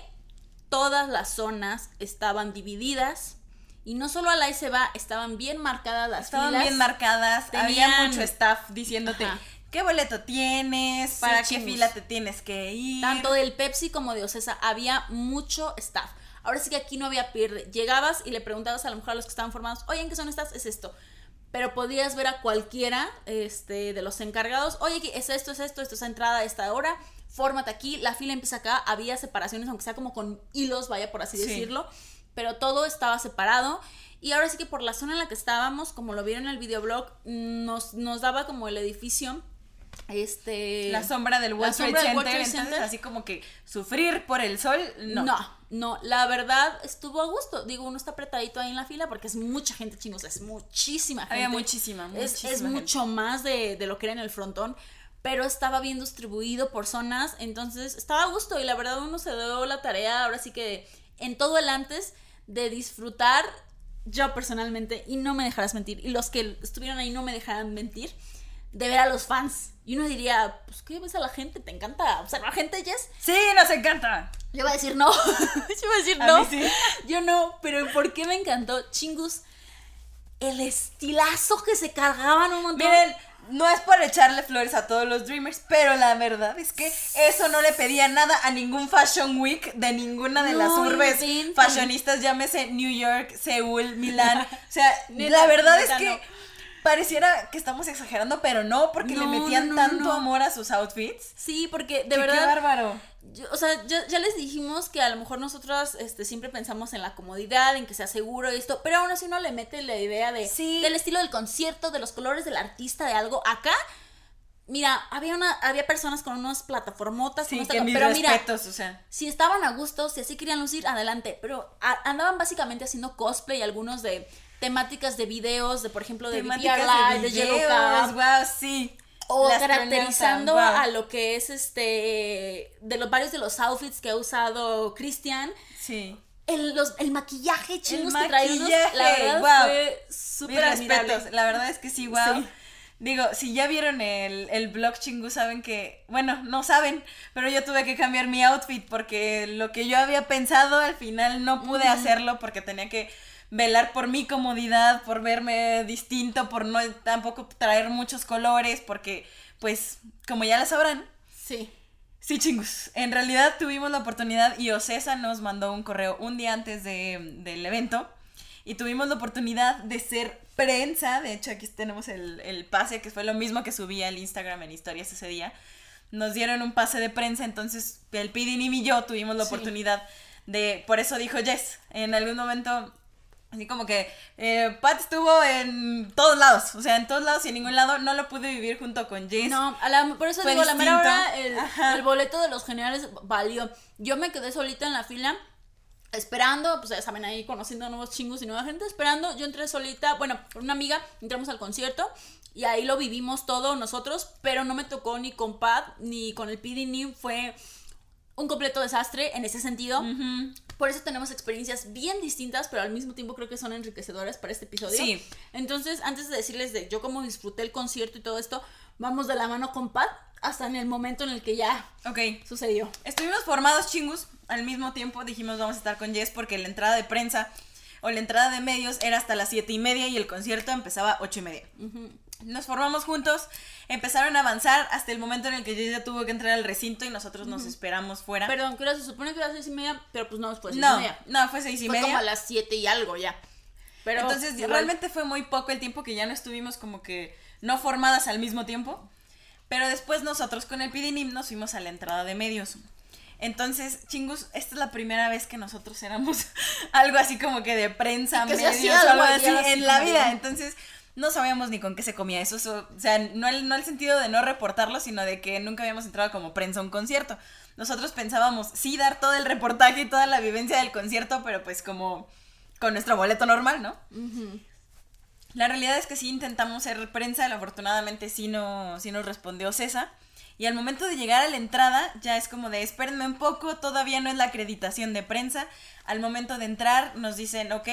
todas las zonas estaban divididas. Y no solo a la va, estaban bien marcadas las estaban bien marcadas, había mucho staff diciéndote, ¿Qué boleto tienes? ¿Para qué fila te tienes que ir? Tanto del Pepsi como de Ocesa había mucho staff. Ahora sí que aquí no había pierde. Llegabas y le preguntabas a lo mejor a los que estaban formados, oye, ¿en qué son estas? Es esto. Pero podías ver a cualquiera este, de los encargados, oye, es esto, es esto, esto es entrada a esta hora, fórmate aquí, la fila empieza acá, había separaciones, aunque sea como con hilos, vaya por así decirlo, pero todo estaba separado. Y ahora sí que por la zona en la que estábamos, como lo vieron en el videoblog, nos, nos daba como el edificio este la sombra del World, Trade, Center, así como que sufrir por el sol, no. No, no, la verdad estuvo a gusto. Digo, uno está apretadito ahí en la fila porque es mucha gente, chingos, es muchísima gente. Había muchísima, muchísima Es, mucho más de, de lo que era en el frontón pero estaba bien distribuido por zonas, entonces estaba a gusto y la verdad uno se dio la tarea, ahora sí que en todo el antes, de disfrutar yo personalmente, y no me dejarás mentir, y los que estuvieron ahí no me dejarán mentir, de ver a los fans. Y uno diría, pues, ¿qué ves a la gente? ¿Te encanta observar gente, Jess? Sí, nos encanta. Yo iba a decir no. [laughs] Yo iba a decir no. Yo no, pero ¿por qué me encantó? Chingus, el estilazo que se cargaban un montón. Miren, no es por echarle flores a todos los Dreamers, pero la verdad es que eso no le pedía nada a ningún Fashion Week de ninguna de las urbes fashionistas, llámese New York, Seúl, Milán. [laughs] O sea, la verdad es que pareciera que estamos exagerando, pero no, porque le metían tanto amor a sus outfits. Sí, porque de verdad. Qué bárbaro. o sea, ya, les dijimos que a lo mejor nosotros este, siempre pensamos en la comodidad, en que sea seguro y esto, pero aún así uno le mete la idea de del estilo del concierto, de los colores del artista, de algo. Acá Mira, había una, había personas con unas plataformotas, sí, que pero respetos, o sea. si estaban a gusto, si así querían lucir, adelante, pero andaban básicamente haciendo cosplay algunos de temáticas de videos, de por ejemplo de VPR Live, de, Yellow Wow, sí. O caracterizando a lo que es este de los varios de los outfits que ha usado Christian. Sí. El, los, el maquillaje chingos que trae la verdad wow. fue súper La verdad es que sí, wow. Digo, si ya vieron el, el blog chingu, saben que, bueno, no saben, pero yo tuve que cambiar mi outfit porque lo que yo había pensado al final no pude hacerlo porque tenía que velar por mi comodidad, por verme distinto, por no tampoco traer muchos colores, porque pues como ya lo sabrán. Sí. Sí, chingus. En realidad tuvimos la oportunidad y Ocesa nos mandó un correo un día antes de, del evento y tuvimos la oportunidad de ser prensa. De hecho, aquí tenemos el, pase, que fue lo mismo que subí al Instagram en historias ese día. Nos dieron un pase de prensa, entonces el Pidin y yo tuvimos la oportunidad de, por eso dijo Jess, en algún momento Así como que eh, Pat estuvo en todos lados, o sea, en todos lados y en ningún lado no lo pude vivir junto con Jace. No, a la- por eso Fue digo, a la mera hora el, boleto de los generales valió. Yo me quedé solita en la fila esperando, pues ya saben, ahí conociendo nuevos chingos y nueva gente, esperando. Yo entré solita, bueno, con una amiga, entramos al concierto y ahí lo vivimos todo nosotros, pero no me tocó ni con Pat ni con el PD ni fue un completo desastre en ese sentido. Por eso tenemos experiencias bien distintas, pero al mismo tiempo creo que son enriquecedoras para este episodio. Sí. Entonces, antes de decirles de yo cómo disfruté el concierto y todo esto, vamos de la mano con Pat hasta en el momento en el que ya Ok. sucedió. Estuvimos formados chingus al mismo tiempo. Dijimos vamos a estar con Jess porque la entrada de prensa o la entrada de medios era hasta las siete y media y el concierto empezaba a ocho y media. Nos formamos juntos, empezaron a avanzar hasta el momento en el que ya tuvo que entrar al recinto y nosotros nos esperamos fuera. Perdón, que se supone que era seis y media, pero pues no, después no, seis y media. no, fue seis y Fue media. como a las siete y algo ya. Pero Entonces, igual. realmente fue muy poco el tiempo que ya no estuvimos como que no formadas al mismo tiempo. Pero después nosotros con el Pidinim nos fuimos a la entrada de medios. Entonces, chingus, esta es la primera vez que nosotros éramos [laughs] algo así como que de prensa, medios, algo así así en la vida. Entonces, no sabíamos ni con qué se comía eso. eso, o sea, no el, no el sentido de no reportarlo, sino de que nunca habíamos entrado como prensa a un concierto. Nosotros pensábamos, sí, dar todo el reportaje y toda la vivencia del concierto, pero pues como con nuestro boleto normal, ¿no? La realidad es que sí intentamos ser prensa, pero afortunadamente sí, no, sí nos respondió César. Y al momento de llegar a la entrada, ya es como de espérenme un poco, todavía no es la acreditación de prensa. Al momento de entrar, nos dicen, ok,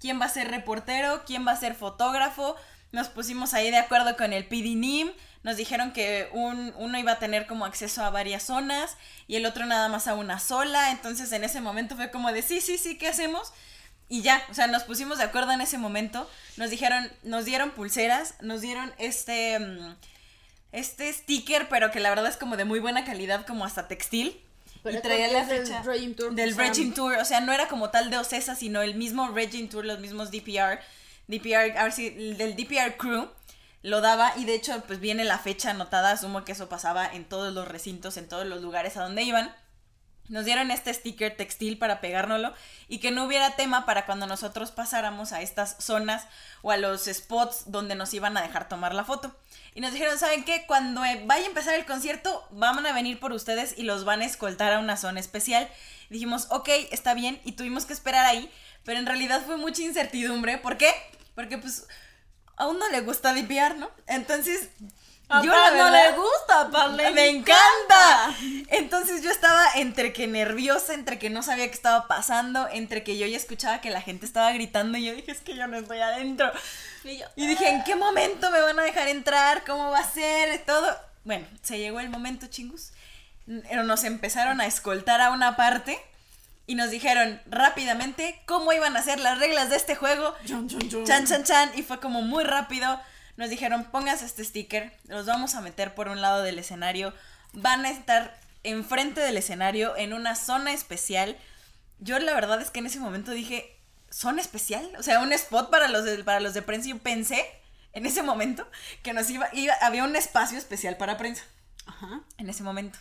¿quién va a ser reportero? ¿Quién va a ser fotógrafo? Nos pusimos ahí de acuerdo con el PDNIM. Nos dijeron que un, uno iba a tener como acceso a varias zonas y el otro nada más a una sola. Entonces en ese momento fue como de sí, sí, sí, ¿qué hacemos? Y ya, o sea, nos pusimos de acuerdo en ese momento. Nos dijeron, nos dieron pulseras, nos dieron este, mm, este sticker, pero que la verdad es como de muy buena calidad, como hasta textil. Pero y traía la fecha del Tour, del Tour, o sea, no era como tal de Ocesa, sino el mismo Regime Tour, los mismos DPR, DPR, del DPR Crew lo daba y de hecho pues viene la fecha anotada, asumo que eso pasaba en todos los recintos, en todos los lugares a donde iban. Nos dieron este sticker textil para pegárnoslo y que no hubiera tema para cuando nosotros pasáramos a estas zonas o a los spots donde nos iban a dejar tomar la foto. Y nos dijeron, ¿saben qué? Cuando eh, vaya a empezar el concierto, van a venir por ustedes y los van a escoltar a una zona especial. dijimos, ok, está bien, y tuvimos que esperar ahí, pero en realidad fue mucha incertidumbre. ¿Por qué? Porque pues a uno le gusta dipiar, ¿no? Entonces... A yo, Paz no le gusta, Paz le me encanta. Entonces yo estaba entre que nerviosa, entre que no sabía qué estaba pasando, entre que yo ya escuchaba que la gente estaba gritando y yo dije, es que yo no estoy adentro. Y yo, Y dije, ¿en qué momento me van a dejar entrar? ¿Cómo va a ser? Todo. Bueno, se llegó el momento, chingus. Pero nos empezaron a escoltar a una parte y nos dijeron rápidamente cómo iban a ser las reglas de este juego. Chan, chan, chan. Y fue como muy rápido. Nos dijeron, pongas este sticker, los vamos a meter por un lado del escenario. Van a estar enfrente del escenario en una zona especial. Yo la verdad es que en ese momento dije, ¿zona especial? O sea, un spot para los de, para los de prensa. Yo pensé en ese momento que nos iba, iba, había un espacio especial para prensa. Ajá. En ese momento.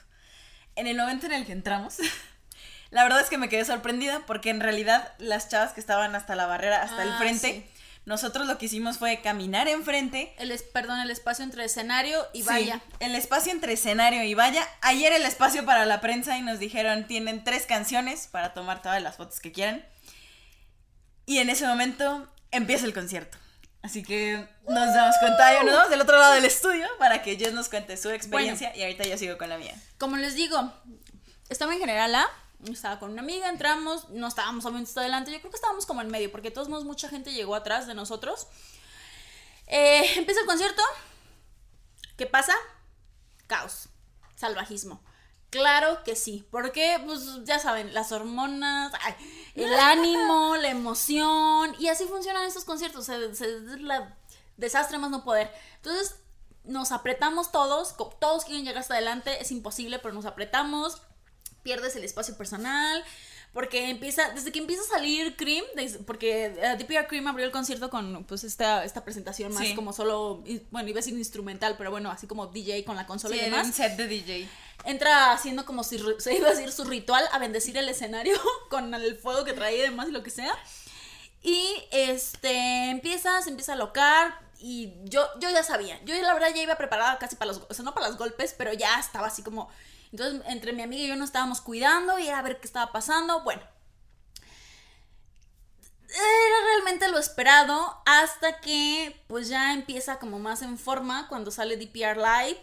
En el momento en el que entramos, [laughs] la verdad es que me quedé sorprendida porque en realidad las chavas que estaban hasta la barrera, hasta el Ah, frente, sí. Nosotros lo que hicimos fue caminar enfrente. El es, perdón, el espacio entre escenario y Sí, vaya. el espacio entre escenario y valla. Ayer el espacio para la prensa y nos dijeron tienen tres canciones para tomar todas las fotos que quieran. Y en ese momento empieza el concierto. Así que nos damos cuenta, nos vamos del otro lado del estudio para que Jess nos cuente su experiencia y ahorita yo sigo con la mía. Como les digo, estaba en general A, estaba con una amiga, entramos, no estábamos obviamente hasta adelante, yo creo que estábamos como en medio, porque de todos modos mucha gente llegó atrás de nosotros. Eh, empieza el concierto. ¿Qué pasa? Caos, salvajismo. Claro que sí, porque pues ya saben, las hormonas, ay, el [laughs] ánimo, la emoción, y así funcionan estos conciertos, se, se- es la desastre más no poder. Entonces nos apretamos todos, todos quieren llegar hasta adelante, es imposible, pero nos apretamos, pierdes el espacio personal, porque empieza, desde que empieza a salir Cream, porque eh, DPR Cream abrió el concierto con pues esta, esta presentación más Sí. como solo, bueno, iba a decir instrumental, pero bueno, así como DJ con la consola Sí, y demás un set de DJ. entra haciendo como si [laughs] se iba a decir su ritual a bendecir el escenario [laughs] con el fuego que traía y demás y lo que sea. Y este empieza, se empieza a locar. Y yo, yo ya sabía. Yo la verdad ya iba preparada casi para los, o sea, no para los golpes, pero ya estaba así como. Entonces, entre mi amiga y yo nos estábamos cuidando y a ver qué estaba pasando. Bueno, era realmente lo esperado hasta que pues ya empieza como más en forma cuando sale DPR Live.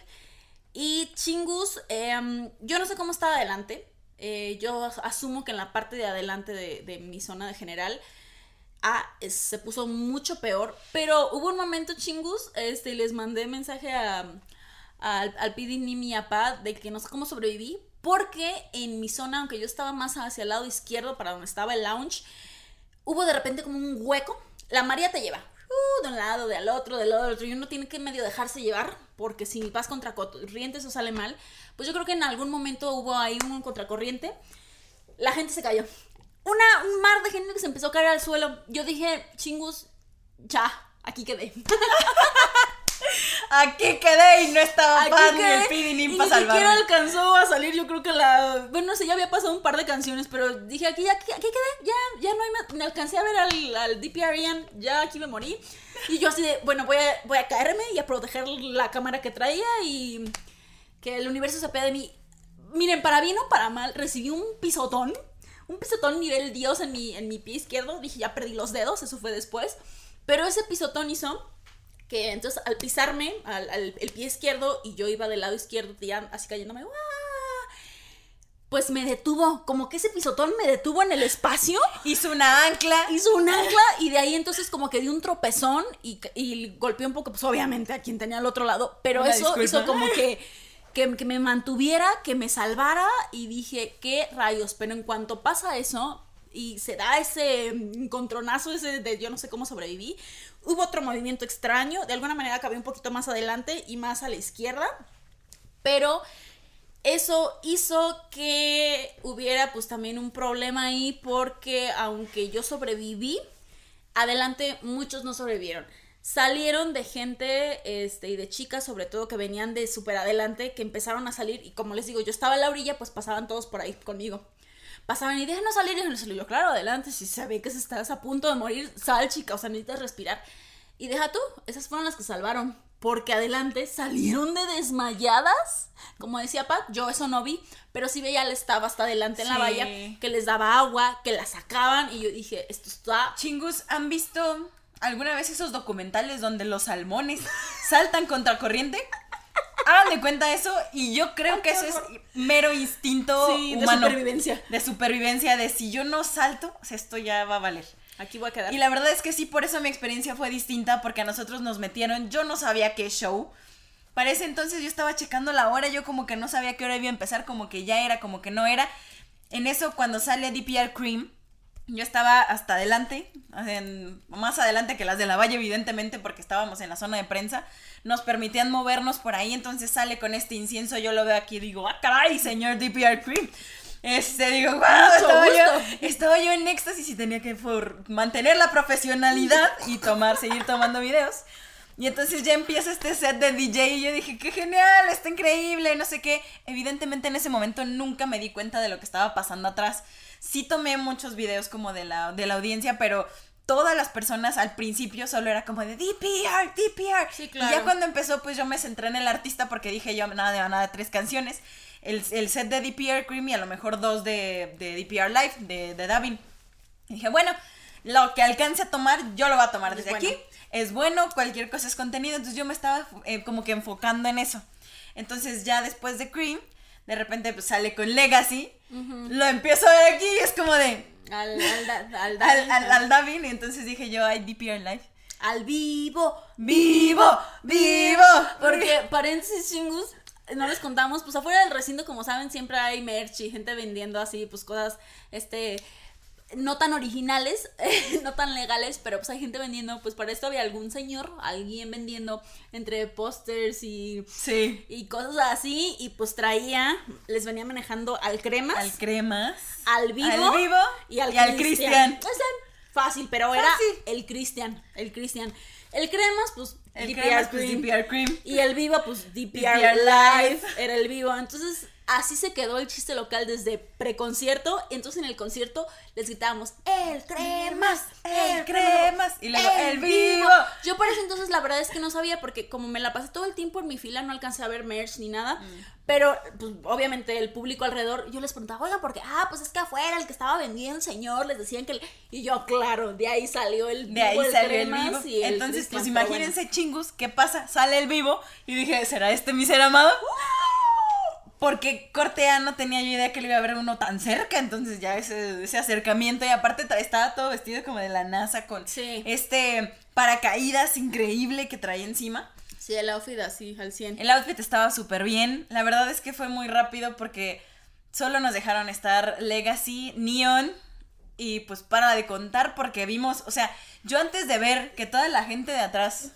Y Chingus, em, yo no sé cómo estaba adelante. Eh, yo asumo que en la parte de adelante de, mi zona de general ah, se puso mucho peor. Pero hubo un momento, Chingus, este, les mandé mensaje a, al, al PD Nimi y a Pad de que no sé cómo sobreviví. Porque en mi zona, aunque yo estaba más hacia el lado izquierdo, para donde estaba el lounge, hubo de repente como un hueco. La María te lleva uh, de un lado, del otro, del otro, y uno tiene que medio dejarse llevar, porque si vas contra corriente eso sale mal. Pues yo creo que en algún momento hubo ahí un contracorriente. La gente se cayó. Una, un mar de gente que se empezó a caer al suelo. Yo dije, chingus, ya, aquí quedé. [laughs] Aquí quedé y no estaba Aquí ni el Pidi ni para salvarme. Ni siquiera alcanzó a salir, yo creo que la... Bueno, no sé, ya había pasado un par de canciones, pero dije, aquí, aquí, aquí quedé, ya, ya no hay... Me alcancé a ver al, al DPR ya aquí me morí. Y yo así de, bueno, voy a, voy a caerme y a proteger la cámara que traía y que el universo se de mí. Miren, para bien o para mal, recibí un pisotón. Un pisotón nivel Dios en mi, en mi pie izquierdo. Dije, ya perdí los dedos, eso fue después. Pero ese pisotón hizo que entonces al pisarme al, el pie izquierdo y yo iba del lado izquierdo así cayéndome pues me detuvo como que ese pisotón me detuvo en el espacio. [laughs] Hizo una ancla. Hizo un ancla y de ahí entonces como que di un tropezón y, y golpeé un poco pues obviamente a quien tenía al otro lado pero eso hizo como que, [laughs] que que me mantuviera que me salvara y dije qué rayos pero en cuanto pasa eso y se da ese encontronazo ese de yo no sé cómo sobreviví. Hubo otro movimiento extraño, de alguna manera acabé un poquito más adelante y más a la izquierda, pero eso hizo que hubiera pues también un problema ahí porque aunque yo sobreviví, adelante muchos no sobrevivieron. Salieron de gente este, y de chicas, sobre todo que venían de súper adelante, que empezaron a salir y como les digo, yo estaba en la orilla, pues pasaban todos por ahí conmigo pasaban y déjenos salir, déjenos salir. Yo, claro, adelante, si se ve que estás a punto de morir, sal, chica, o sea, necesitas respirar. Y deja tú, esas fueron las que salvaron. Porque adelante salieron de desmayadas. Como decía Pat, yo eso no vi, pero sí veía, le estaba hasta adelante en la valla, que les daba agua, que la sacaban. Y yo dije, esto está. Chingus, ¿han visto alguna vez esos documentales donde los salmones [laughs] saltan contra corriente? Hagan de cuenta eso y yo creo que eso es mero instinto de supervivencia. De supervivencia, de si yo no salto, esto ya va a valer. Aquí voy a quedar. Y la verdad es que sí, por eso mi experiencia fue distinta, porque a nosotros nos metieron, yo no sabía qué show. Para ese entonces yo estaba checando la hora, yo como que no sabía qué hora iba a empezar, como que ya era, como que no era. En eso, cuando sale DPR Cream, yo estaba hasta adelante, más adelante que las de la Valle, evidentemente, porque estábamos en la zona de prensa. Nos permitían movernos por ahí, entonces sale con este incienso. Yo lo veo aquí y digo, ¡ah, caray, señor DPR Cream! Este, digo, wow, estaba yo, estaba yo, en éxtasis y tenía que mantener la profesionalidad y tomar, seguir tomando videos. Y entonces ya empieza este set de DJ y yo dije, qué genial, está increíble, no sé qué. Evidentemente en ese momento nunca me di cuenta de lo que estaba pasando atrás sí tomé muchos videos como de la, de la audiencia, pero todas las personas al principio solo era como de DPR, DPR. Sí, claro. Y ya cuando empezó, pues yo me centré en el artista porque dije yo, nada de nada, tres canciones. El, set de DPR Cream y a lo mejor dos de, de DPR Live, de, de Davin. Y dije, bueno, lo que alcance a tomar, yo lo voy a tomar desde aquí. Es bueno, cualquier cosa es contenido. Entonces yo me estaba eh, como que enfocando en eso. Entonces ya después de Cream, de repente pues, sale con Legacy, lo empiezo a ver aquí y es como de... Al, al, [laughs] al, al, Davin, y entonces dije yo, ay, DPR Live. Al vivo, vivo, vivo. Porque, paréntesis, chingus, no les contamos, pues afuera del recinto, como saben, siempre hay merch y gente vendiendo así, pues cosas, este, no tan originales, [laughs] no tan legales, pero pues hay gente vendiendo, pues para esto había algún señor, alguien vendiendo entre pósters y, sí. y cosas así, y pues traía, les venía manejando al cremas. Al cremas. Al vivo. Al vivo. Y al, Cristian. Fácil, pero era el Cristian, el Cristian. El cremas, pues el DPR, pues, cream. DPR Cream. Y el vivo, pues DPR, Live. Era el vivo. Entonces, así se quedó el chiste local desde preconcierto. Entonces en el concierto les gritábamos, el cremas, el cremas. Y luego, el vivo. Yo por eso entonces la verdad es que no sabía, porque como me la pasé todo el tiempo en mi fila, no alcancé a ver merch ni nada. Mm. Pero, pues, obviamente, el público alrededor, yo les preguntaba, oiga, porque, ah, pues es que afuera el que estaba vendiendo el señor, les decían que. el-". Y yo, claro, de ahí salió el De ahí vivo, el salió el vivo. el Entonces, pues imagínense, chingus, ¿qué pasa? Sale el vivo. Y dije, ¿será este mi ser amado? Porque Cortea no tenía yo idea que le iba a ver uno tan cerca. Entonces, ya ese, ese acercamiento. Y aparte, estaba todo vestido como de la NASA con Sí. este paracaídas increíble que traía encima. Sí, el outfit así, al 100. El outfit estaba súper bien. La verdad es que fue muy rápido porque solo nos dejaron estar Legacy, Neon y pues para de contar porque vimos, o sea, yo antes de ver que toda la gente de atrás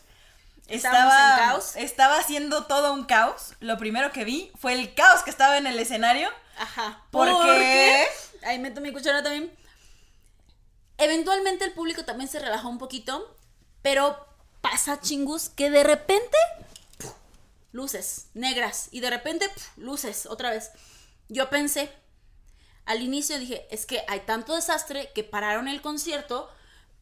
estaba, en caos. estaba haciendo todo un caos, lo primero que vi fue el caos que estaba en el escenario. Ajá. Porque- Ahí meto mi cuchara también. Eventualmente el público también se relajó un poquito, pero pasa chingus que de repente ¡puf! luces negras y de repente ¡puf! luces otra vez. Yo pensé, al inicio dije, es que hay tanto desastre que pararon el concierto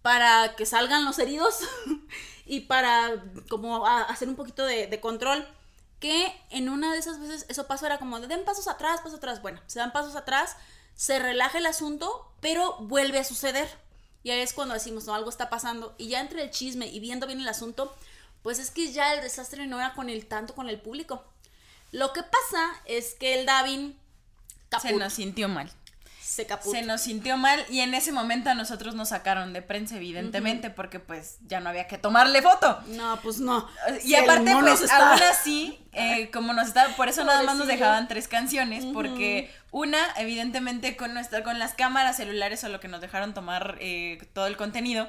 para que salgan los heridos [laughs] y para como a- hacer un poquito de, de control. Que en una de esas veces eso pasó, era como de den pasos atrás, pasos atrás. Bueno, se dan pasos atrás, se relaja el asunto, pero vuelve a suceder. Y ahí es cuando decimos, no, algo está pasando. Y ya entre el chisme y viendo bien el asunto, pues es que ya el desastre no era con el tanto con el público. Lo que pasa es que el Davin Se nos sintió mal. Se caput. Se nos sintió mal y en ese momento a nosotros nos sacaron de prensa, evidentemente, porque pues ya no había que tomarle foto. No, pues no. Y Si aparte, pues aún así, eh, [laughs] como nos estaba, por eso nada más nos dejaban tres canciones, porque una, evidentemente, con nuestra, con las cámaras celulares o lo que nos dejaron tomar eh, todo el contenido,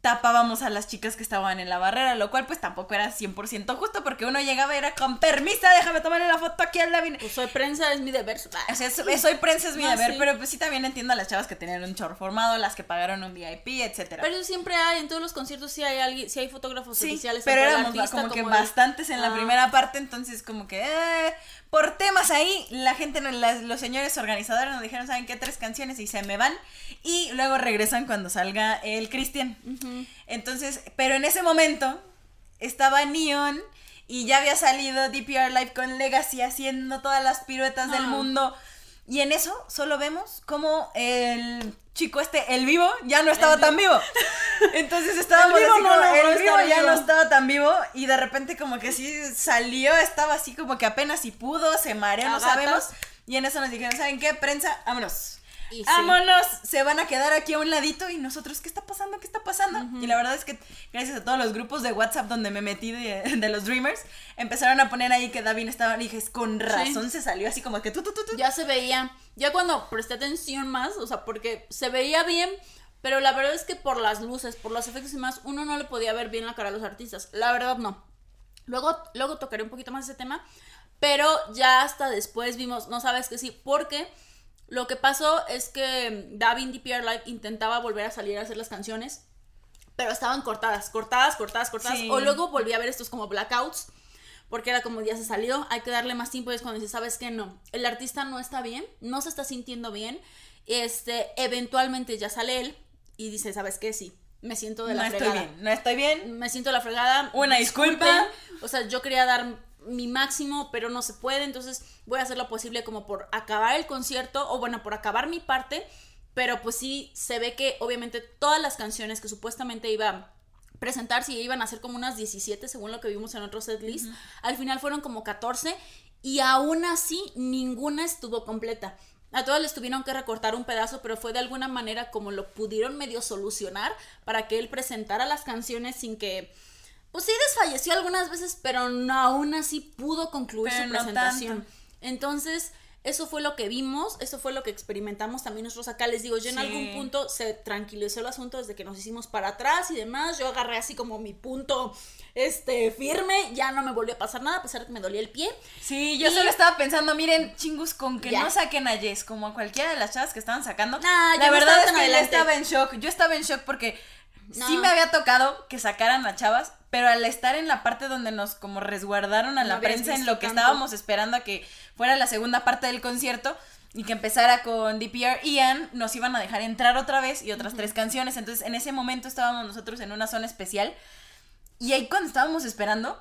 tapábamos a las chicas que estaban en la barrera, lo cual pues tampoco era 100% justo, porque uno llegaba y era con permiso, déjame tomarle la foto aquí al Lavin. Pues soy prensa, es mi deber. O sea, so- soy prensa, es mi [laughs] No, deber, sí. pero pues sí también entiendo a las chavas que tenían un chorro formado, las que pagaron un VIP, etcétera. Pero siempre hay, en todos los conciertos sí hay alguien, sí hay fotógrafos Sí, oficiales. pero éramos artista como que bastantes en la Ah. primera parte, entonces como que eh, por temas ahí, la gente, las- los señores organizadores nos dijeron, ¿saben qué? Tres canciones y se me van y luego regresan cuando salga el Cristian. Entonces, pero en ese momento estaba Neon y ya había salido DPR Live con Legacy haciendo todas las piruetas del Ah. mundo. Y en eso solo vemos como el chico este, el vivo, ya no estaba tan vivo. [laughs] Entonces estábamos El vivo así no el vivo ya vivo. no estaba tan vivo y de repente como que sí salió, estaba así como que apenas si pudo, se mareó, no sabemos. Y en eso nos dijeron, ¿saben qué? Prensa, vámonos. Y sí. Vámonos, se van a quedar aquí a un ladito y nosotros, ¿qué está pasando? ¿Qué está pasando? Y la verdad es que gracias a todos los grupos de WhatsApp donde me metí de, de los Dreamers, empezaron a poner ahí que David estaba, y dije, "Es con razón se salió así como que tú, tú, tú, tú. Ya se veía, ya cuando presté atención más, o sea, porque se veía bien, pero la verdad es que por las luces, por los efectos y más, uno no le podía ver bien la cara a los artistas. La verdad no. Luego, luego tocaré un poquito más ese tema, pero ya hasta después vimos, no sabes que sí, porque lo que pasó es que Davin DPR Live intentaba volver a salir a hacer las canciones, pero estaban cortadas, cortadas, cortadas, cortadas. Sí. O luego volví a ver estos como blackouts, porque era como ya se salió, hay que darle más tiempo. Y es cuando dices, ¿sabes qué? No, el artista no está bien, no se está sintiendo bien. Este, eventualmente ya sale él y dice, ¿sabes qué? Sí, me siento de la no estoy fregada. bien, no estoy bien. Me siento de la fregada. Una disculpa. O sea, yo quería dar mi máximo, pero no se puede, entonces voy a hacer lo posible como por acabar el concierto, o bueno, por acabar mi parte, pero pues sí se ve que obviamente todas las canciones que supuestamente iba a presentar, si iban a ser como unas 17 según lo que vimos en otro setlist, al final fueron como 14 y aún así ninguna estuvo completa. A todas les tuvieron que recortar un pedazo, pero fue de alguna manera como lo pudieron medio solucionar para que él presentara las canciones sin que pues sí desfalleció algunas veces, pero no, aún así pudo concluir Pero su no presentación. tanto. Entonces, eso fue lo que vimos, eso fue lo que experimentamos también nosotros acá. Les digo, yo en algún punto se tranquilizó el asunto desde que nos hicimos para atrás y demás. Yo agarré así como mi punto este firme, ya no me volvió a pasar nada, a pesar de que me dolía el pie. Sí, yo Y- solo estaba pensando, miren, chingus, con que Ya. no saquen a Jess como a cualquiera de las chavas que estaban sacando. Nah, la verdad es que yo estaba en shock. Yo estaba en shock porque sí me había tocado que sacaran a chavas, pero al estar en la parte donde nos como resguardaron a No la prensa en lo que tanto. estábamos esperando a que fuera la segunda parte del concierto, y que empezara con DPR Ian, nos iban a dejar entrar otra vez y otras tres canciones. Entonces, en ese momento estábamos nosotros en una zona especial. Y ahí cuando estábamos esperando,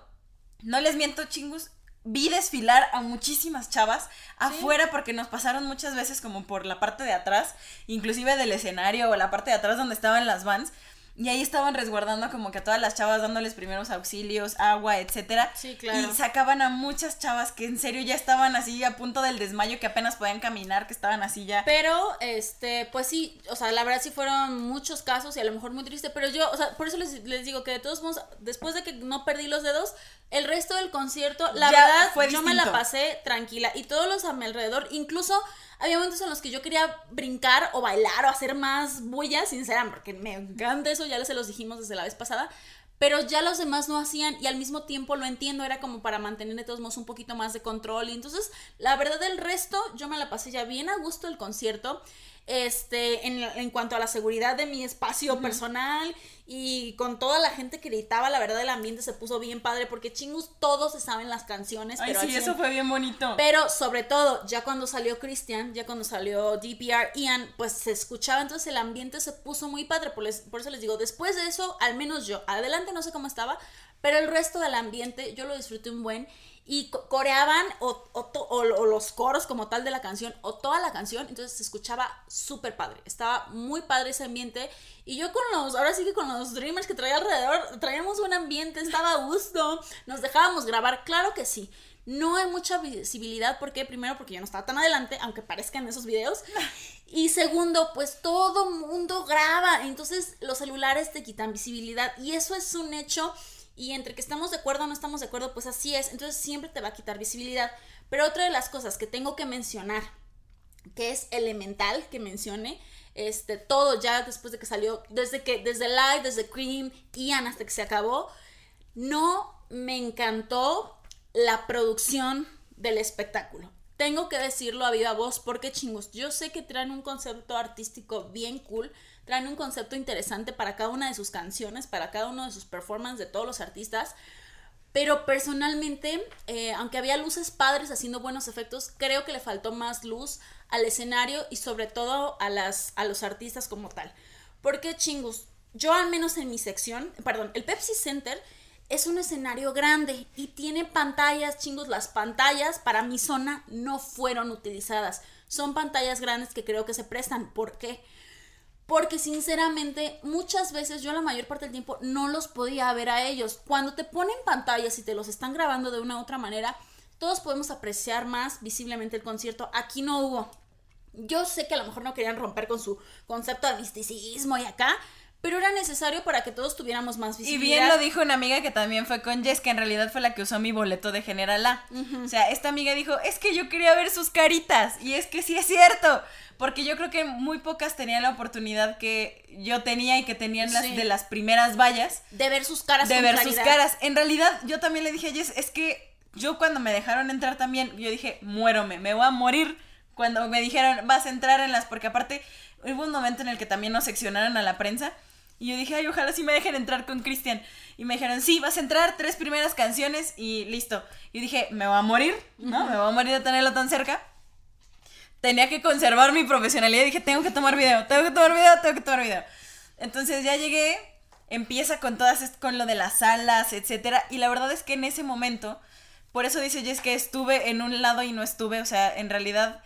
no les miento, chingus, vi desfilar a muchísimas chavas afuera porque nos pasaron muchas veces como por la parte de atrás, inclusive del escenario o la parte de atrás donde estaban las vans. Y ahí estaban resguardando como que a todas las chavas dándoles primeros auxilios, agua, etcétera. Sí, claro. Y sacaban a muchas chavas que en serio ya estaban así a punto del desmayo, que apenas podían caminar, que estaban así ya. Pero, este, pues sí, o sea, la verdad sí fueron muchos casos y a lo mejor muy triste, pero yo, o sea, por eso les, les digo que de todos modos, después de que no perdí los dedos, el resto del concierto, la Ya verdad, fue yo me la pasé tranquila y todos los a mi alrededor, incluso había momentos en los que yo quería brincar o bailar o hacer más bulla, sinceramente, porque me encanta eso, ya se los dijimos desde la vez pasada, pero ya los demás no hacían y al mismo tiempo lo entiendo, era como para mantener de todos modos un poquito más de control y entonces la verdad del resto yo me la pasé ya bien a gusto el concierto. Este, en, en cuanto a la seguridad de mi espacio personal y con toda la gente que gritaba, la verdad el ambiente se puso bien padre porque chingus todos se saben las canciones. Ay, pero sí, eso fue bien bonito. Pero sobre todo, ya cuando salió Christian, ya cuando salió DPR Ian, pues se escuchaba, entonces el ambiente se puso muy padre. Por, les- por eso les digo, después de eso, al menos yo, adelante no sé cómo estaba, pero el resto del ambiente yo lo disfruté un buen. Y co- coreaban o, o o- o los coros como tal de la canción, o toda la canción, entonces se escuchaba súper padre. Estaba muy padre ese ambiente. Y yo con los, ahora sí que con los Dreamers que traía alrededor, traíamos un ambiente, estaba a gusto, nos dejábamos grabar, claro que sí. No hay mucha visibilidad, porque primero porque yo no estaba tan adelante, aunque parezcan esos videos. Y segundo, pues todo mundo graba, entonces los celulares te quitan visibilidad y eso es un hecho y entre que estamos de acuerdo o no estamos de acuerdo, pues así es, entonces siempre te va a quitar visibilidad. Pero otra de las cosas que tengo que mencionar, que es elemental que mencione, este, todo ya después de que salió, desde que, desde Live, desde Cream, Ian hasta que se acabó, no me encantó la producción del espectáculo. Tengo que decirlo a viva voz porque chingos, yo sé que traen un concepto artístico bien cool, traen un concepto interesante para cada una de sus canciones, para cada uno de sus performances de todos los artistas, pero personalmente, eh, aunque había luces padres haciendo buenos efectos, creo que le faltó más luz al escenario y sobre todo a, las, a los artistas como tal. Porque chingos, yo al menos en mi sección, perdón, el Pepsi Center es un escenario grande y tiene pantallas, chingos, las pantallas para mi zona no fueron utilizadas. Son pantallas grandes que creo que se prestan. ¿Por qué? Porque sinceramente muchas veces yo la mayor parte del tiempo no los podía ver a ellos. Cuando te ponen pantallas y te los están grabando de una u otra manera, todos podemos apreciar más visiblemente el concierto. Aquí no hubo. Yo sé que a lo mejor no querían romper con su concepto de misticismo y acá, pero era necesario para que todos tuviéramos más Y visibilidad. bien lo dijo una amiga que también fue con Jess, que en realidad fue la que usó mi boleto de General A. O sea, esta amiga dijo, es que yo quería ver sus caritas. Y es que sí es cierto. Porque yo creo que muy pocas tenían la oportunidad que yo tenía y que tenían las Sí. de las primeras vallas De ver sus caras. de con ver sus caras. En realidad, yo también le dije a Jess, es que yo cuando me dejaron entrar también, yo dije, muérome, me voy a morir. Cuando me dijeron, vas a entrar en las, porque aparte hubo un momento en el que también nos seccionaron a la prensa. Y yo dije, ay, ojalá sí me dejen entrar con Cristian. Y me dijeron, sí, vas a entrar, tres primeras canciones y listo. Y dije, me voy a morir, ¿no? Me voy a morir de tenerlo tan cerca. Tenía que conservar mi profesionalidad. Dije, tengo que tomar video, tengo que tomar video, tengo que tomar video. Entonces ya llegué, empieza con todas, con lo de las salas, etcétera. Y la verdad es que en ese momento, por eso dice Jess que estuve en un lado y no estuve. O sea, en realidad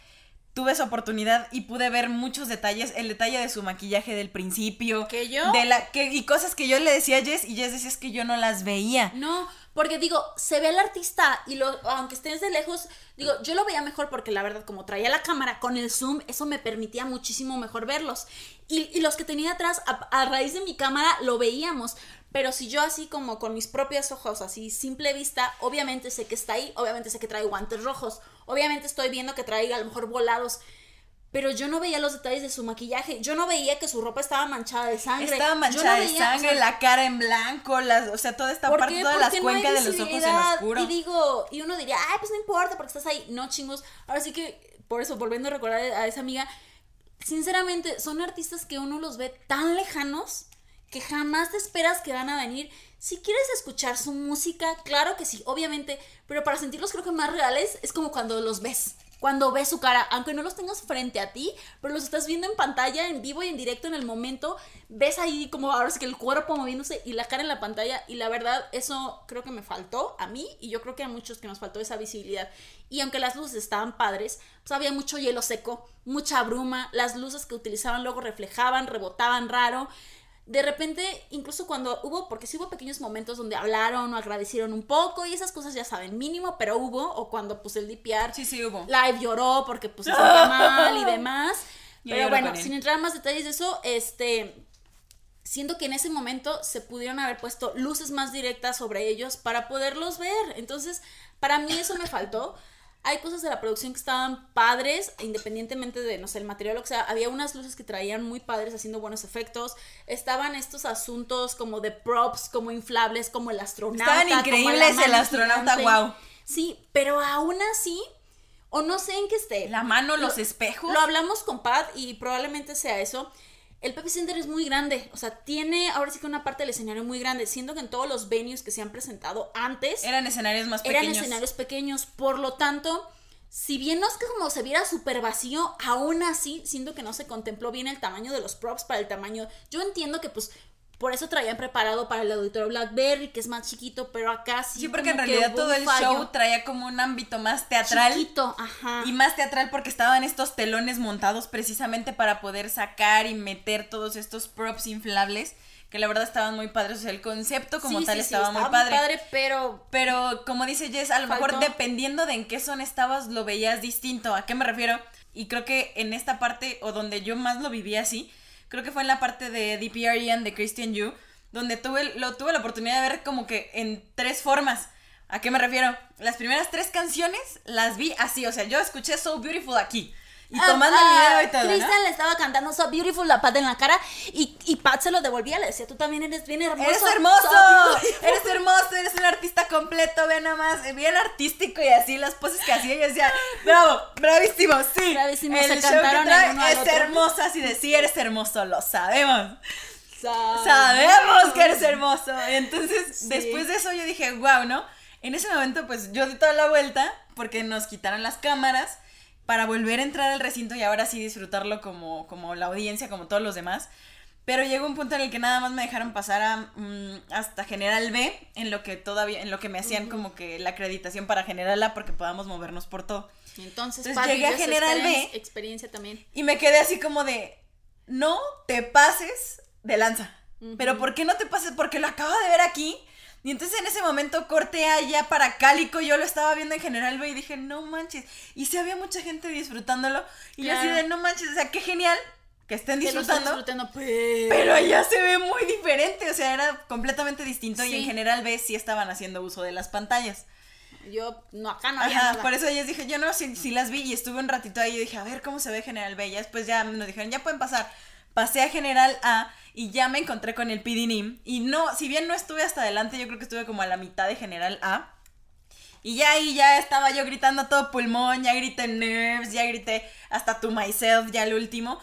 tuve esa oportunidad y pude ver muchos detalles. El detalle de su maquillaje del principio. ¿Que yo? De la, que, y cosas que yo le decía a Jess y Jess decía es que yo no las veía. No, porque digo, se ve el artista y lo, aunque estés de lejos, digo, yo lo veía mejor porque la verdad, como traía la cámara con el zoom, eso me permitía muchísimo mejor verlos. Y, y los que tenía atrás, a, a raíz de mi cámara, lo veíamos. Pero si yo así como con mis propios ojos, así simple vista, obviamente sé que está ahí, obviamente sé que trae guantes rojos, obviamente estoy viendo que trae a lo mejor volados. Pero yo no veía los detalles de su maquillaje, yo no veía que su ropa estaba manchada de sangre. Estaba no manchada de o sangre, sea, la cara en blanco, las, o sea, toda esta ¿Por parte, todas las no cuencas de los ojos en oscuro. Y digo, y uno diría, ay, pues no importa porque estás ahí. No, chingos. Ahora sí que, por eso, volviendo a recordar a esa amiga, sinceramente, son artistas que uno los ve tan lejanos que jamás te esperas que van a venir. Si quieres escuchar su música, claro que sí, obviamente, pero para sentirlos creo que más reales es como cuando los ves. cuando ves su cara, aunque no los tengas frente a ti, pero los estás viendo en pantalla, en vivo y en directo en el momento, ves ahí como ahora es que el cuerpo moviéndose y la cara en la pantalla y la verdad eso creo que me faltó a mí y yo creo que a muchos que nos faltó esa visibilidad. Y aunque las luces estaban padres, pues había mucho hielo seco, mucha bruma, las luces que utilizaban luego reflejaban, rebotaban raro de repente, incluso cuando hubo, porque sí hubo pequeños momentos donde hablaron o agradecieron un poco y esas cosas ya saben, mínimo, pero hubo, o cuando pues el DPR sí, sí, hubo. live lloró porque pues se [laughs] sentía mal y demás. pero bueno, sin entrar en más detalles de eso, este, siento que en ese momento se pudieron haber puesto luces más directas sobre ellos para poderlos ver. Entonces, para mí eso me faltó hay cosas de la producción que estaban padres, independientemente de, no sé, el material o sea. Había unas luces que traían muy padres haciendo buenos efectos. Estaban estos asuntos como de props, como inflables, como el astronauta. Estaban increíbles el astronauta, wow. Sí, pero aún así, o no sé en qué esté. La mano, los espejos. Lo hablamos con Pat y probablemente sea eso el Pepe Center es muy grande, o sea, tiene ahora sí que una parte del escenario muy grande, siendo que en todos los venues que se han presentado antes eran escenarios más pequeños. Eran escenarios pequeños, por lo tanto, si bien no es que como se viera súper vacío, aún así siento que no se contempló bien el tamaño de los props para el tamaño. Yo entiendo que pues por eso traían preparado para el auditorio Blackberry, que es más chiquito, pero acá sí. Sí, porque en realidad todo el show traía como un ámbito más teatral. Chiquito, ajá. Y más teatral porque estaban estos telones montados precisamente para poder sacar y meter todos estos props inflables que la verdad estaban muy padres, o sea, el concepto como tal estaba, muy padre. padre. pero pero como dice Jess, a lo mejor dependiendo de en qué zona estabas lo veías distinto. ¿A qué me refiero? Y creo que en esta parte o donde yo más lo viví así, creo que fue en la parte de DPR Ian de Christian Yu, donde tuve, lo, tuve la oportunidad de ver como que en tres formas. ¿A qué me refiero? Las primeras tres canciones las vi así, o sea, yo escuché So Beautiful aquí. Y ah, tomando el video y todo. Cristian le estaba cantando So Beautiful la Pat en la cara y, y Pat se lo devolvía, le decía, tú también eres bien hermoso. Eres hermoso, eres hermoso, eres un artista completo, ve nada más, bien artístico y así las poses que hacía. Yo decía, bravo, bravísimo, sí. Bravísimo, el se show cantaron que trae es hermoso, así de sí, eres hermoso, lo sabemos. Sabemos, que eres hermoso. Y entonces, después de eso yo dije, wow, ¿no? En ese momento, pues yo di toda la vuelta porque nos quitaron las cámaras para volver a entrar al recinto y ahora sí disfrutarlo como, como la audiencia, como todos los demás. Pero llegó un punto en el que nada más me dejaron pasar a, mm, hasta General B, en lo que todavía, en lo que me hacían como que la acreditación para General A porque podamos movernos por todo. Entonces, llegué a General B. Experiencia también. Y me quedé así como de, no te pases de lanza. Pero ¿por qué no te pases? Porque lo acabo de ver aquí y entonces en ese momento corté allá para Cálico, yo lo estaba viendo en general y dije, no manches. Y sí había mucha gente disfrutándolo. Y yo así de, no manches, o sea, qué genial que estén disfrutando. pero... allá se ve muy diferente, o sea, era completamente distinto y en general B sí estaban haciendo uso de las pantallas. Yo, no, acá no había Ajá, por eso ellos dije, yo no, si, si, las vi y estuve un ratito ahí y dije, a ver cómo se ve General B. Y después ya nos dijeron, ya pueden pasar. Pasé a General A y ya me encontré con el PDNIM. Y no, si bien no estuve hasta adelante, yo creo que estuve como a la mitad de General A. Y ya ahí ya estaba yo gritando a todo pulmón, ya grité Nerves, ya grité hasta To Myself, ya el último.